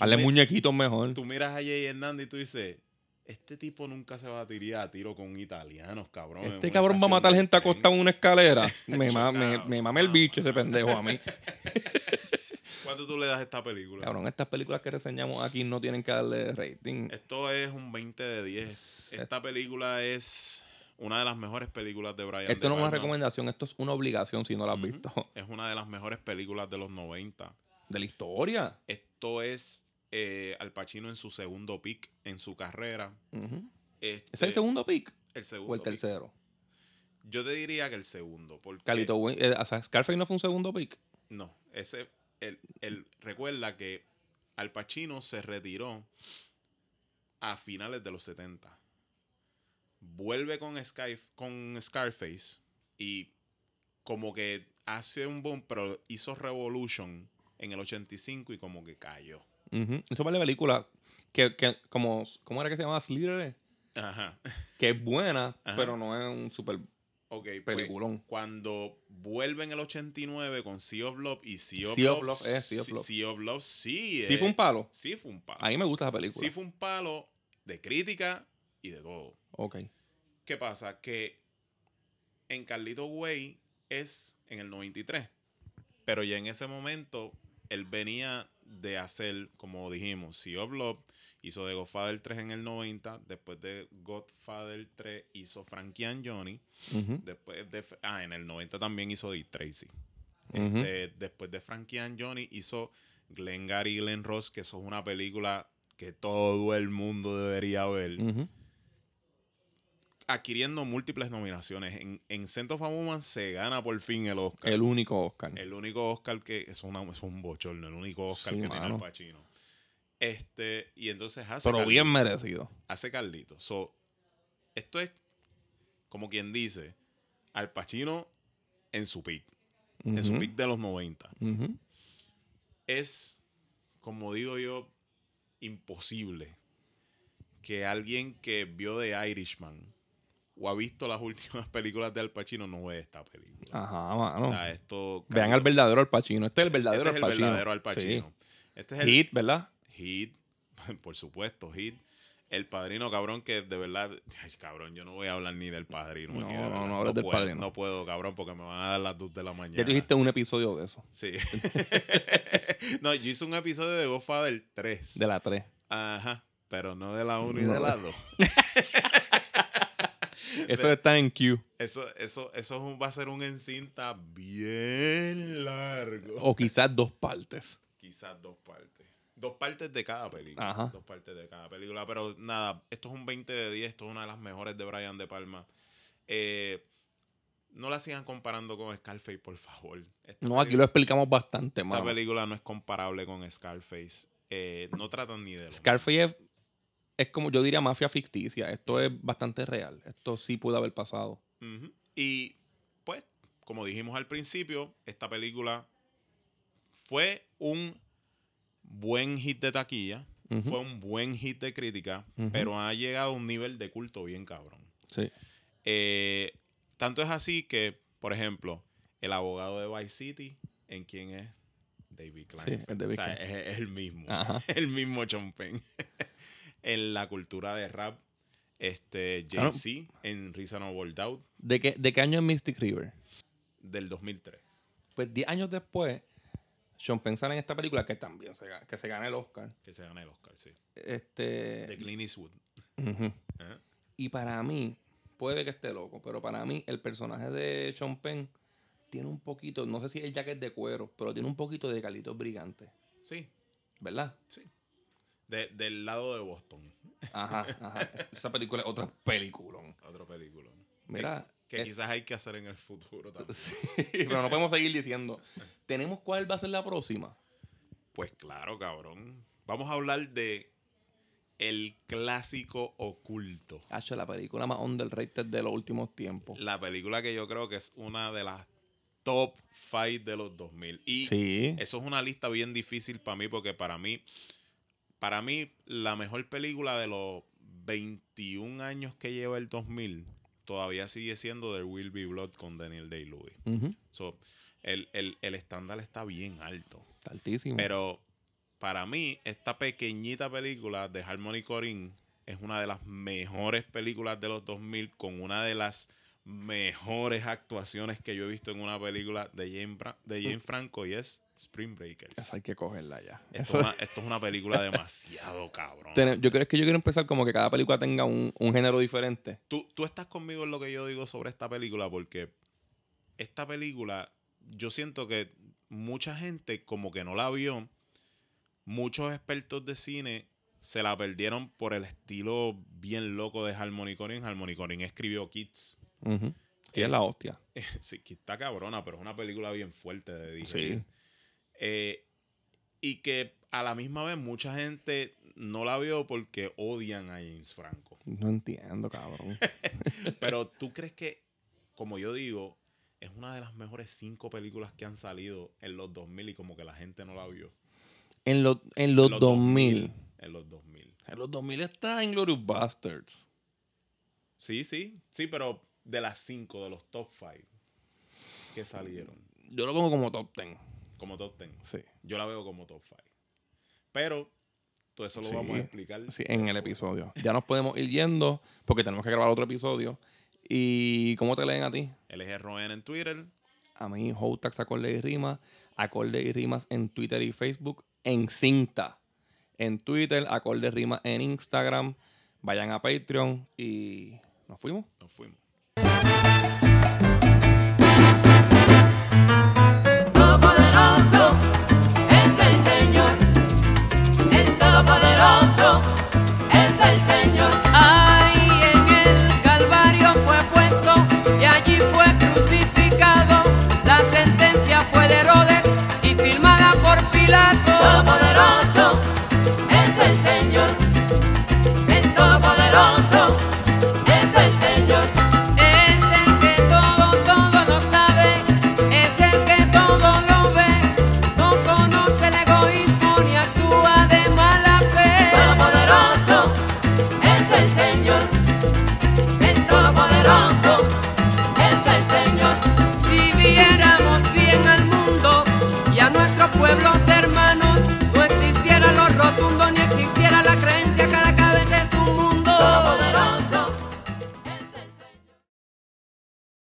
Hazle me- muñequitos mejor. tú miras a Jay Hernández y tú dices, este tipo nunca se va a tirar a tiro con italianos, cabrón. Este cabrón va a matar gente tren". acostada en una escalera. Me, ma- me, me mame el bicho ese pendejo a mí. ¿Cuánto tú le das a esta película? Cabrón, estas películas que reseñamos aquí no tienen que darle rating. Esto es un 20 de 10. Esta película es una de las mejores películas de Brian Esto De no es una recomendación, esto es una obligación si no la has visto. Es una de las mejores películas de los 90. De la historia. Esto es eh, Al Pacino en su segundo pick en su carrera. Este, ¿Es el segundo pick el segundo o el pick. tercero? Yo te diría que el segundo. Porque Calito, eh, o sea, Scarface no fue un segundo pick. No, ese. El, el- recuerda que Al Pacino se retiró a finales de los 70. Vuelve con, Sky, con Scarface y como que hace un boom, pero hizo Revolution en el 85 y como que cayó. Ujú. Eso vale película que, que como, ¿cómo era que se llamaba? Slither. Ajá. Que es buena, Ajá. pero no es un super... Ok, pues, Peliculón. cuando vuelve en el 89 con Sea of Love y Sea of Sea of Love. Love, eh, Sea of Love. Sea of Love, sí. Sí eh, fue un palo. Sí fue un palo. A mí me gusta esa película. Sí fue un palo de crítica y de todo. Ok. ¿Qué pasa? Que en Carlito Way es en el 93. Pero ya en ese momento él venía de hacer, como dijimos, Sea of Love, hizo de Godfather 3 en el 90, después de Godfather 3 hizo Frankie and Johnny, después de, ah, en el 90 también hizo Dick Tracy. Este, después de Frankie and Johnny hizo Glenn Gary y Glenn Ross, que eso es una película que todo el mundo debería ver adquiriendo múltiples nominaciones. En, en Scent of a Woman se gana por fin el Oscar. El único Oscar. El único Oscar que es, una, es un bochorno, el único Oscar Sí, que tiene. Al Pacino. Este, y entonces hace pero Carlito. bien merecido. Hace Carlito. So, esto es como quien dice, Al Pacino en su pick. En su pick de los 90. Ujú. es, como digo yo, imposible que alguien que vio The Irishman o ha visto las últimas películas de Al Pacino no ve esta película. Ajá, mano. O sea, esto... Vean al verdadero Al Pacino. Este es el verdadero este es el Al Pacino. verdadero Al Pacino. Este es el Hit, ¿verdad? Hit, por supuesto, Hit. El padrino, cabrón, que de verdad. Ay, cabrón, yo no voy a hablar ni del padrino. No, aquí, de no, no hables del puedo, Padrino. No puedo, cabrón, porque me van a dar las 2 de la mañana. Ya tú hiciste un episodio de eso. Sí. no, yo hice un episodio de Godfather 3. De la 3. Ajá. Pero no de la 1 y No. de la 2. Eso está en Q. Eso, eso, eso va a ser un encinta bien largo. O quizás dos partes. Quizás dos partes. Dos partes de cada película. Ajá. Dos partes de cada película. Pero nada, esto es un 20 de 10. Esto es una de las mejores de Brian De Palma. Eh, no la sigan comparando con Scarface, por favor. Esta No, aquí lo explicamos bastante, Esta mano. película no es comparable con Scarface. Eh, no tratan ni de lo Scarface es, es como yo diría mafia ficticia. Esto es bastante real. Esto sí pudo haber pasado. Y pues, como dijimos al principio, esta película fue un buen hit de taquilla, fue un buen hit de crítica, pero ha llegado a un nivel de culto bien cabrón. Sí. Eh, tanto es así que, por ejemplo, el abogado de Vice City, ¿en quién es? David Klein. el David o sea, es, es el mismo. Ajá. el mismo Chompen. en la cultura de rap, este, Ah. Jay-Z en Reasonable Doubt ¿De qué, ¿De qué año es Mystic River? del 2003. Pues 10 años después, Sean Penn sale en esta película que también se, que se gana el Oscar. Que se gana el Oscar, sí. Este, De Clint Eastwood. Ajá. Y para mí, puede que esté loco, pero para mí el personaje de Sean Penn tiene un poquito, no sé si es jacket de cuero, pero tiene un poquito de Carlitos Brigante, Sí, ¿verdad? sí. De- del lado de Boston. Ajá, ajá. Es- Esa película es otra película. Otro película. Mira, Que, es- quizás hay que hacer en el futuro también. Sí, pero no podemos seguir diciendo. ¿Tenemos cuál va a ser la próxima? Pues claro, cabrón. Vamos a hablar de el clásico oculto. Hacho, la película más underrated de los últimos tiempos. La película que yo creo que es una de las top 5 de los 2000. Y Sí. eso es una lista bien difícil para mí porque para mí, para mí la mejor película de los 21 años que lleva el 2000 todavía sigue siendo The Will Be Blood con Daniel Day-Lewis. So, el, el, el estándar está bien alto. Está altísimo. Pero para mí, esta pequeñita película de Harmony Corinne es una de las mejores películas de los 2000 con una de las mejores actuaciones que yo he visto en una película de Jane, Bra- de Jane Franco y es Spring Breakers. Esa hay que cogerla ya. Esto, es una, esto es una película demasiado cabrón. Yo creo es que yo quiero empezar como que cada película tenga un, un género diferente. Tú, tú estás conmigo en lo que yo digo sobre esta película porque esta película yo siento que mucha gente como que no la vio. Muchos expertos de cine se la perdieron por el estilo bien loco de Harmony Corrin. Harmony Corrin escribió Kids. Ujú. Que Eh, es la hostia. sí, Kids está cabrona, pero es una película bien fuerte de digerir. Sí. Eh, y que a la misma vez mucha gente no la vio porque odian a James Franco. No entiendo, cabrón. Pero tú crees que, como yo digo, es una de las mejores cinco películas que han salido en los 2000 y como que la gente no la vio. En, los en los En 2000. En los 2000. En los 2000 está Inglourious Bastards. Sí, sí, sí, pero de las 5, de los top 5 que salieron, Yo lo pongo como top 10. como top 10. Sí. Yo la veo como top 5. Pero todo eso lo Sí, vamos a explicar. Sí, en el episodio. Ya nos podemos ir yendo porque tenemos que grabar otro episodio. ¿Y cómo te leen a ti? LG Roen en Twitter. A mí, Hotax, Acorde y Rimas. Acorde y Rimas en Twitter y Facebook. En Cinta. En Twitter, Acorde y Rimas en Instagram. Vayan a Patreon y nos fuimos. Nos fuimos.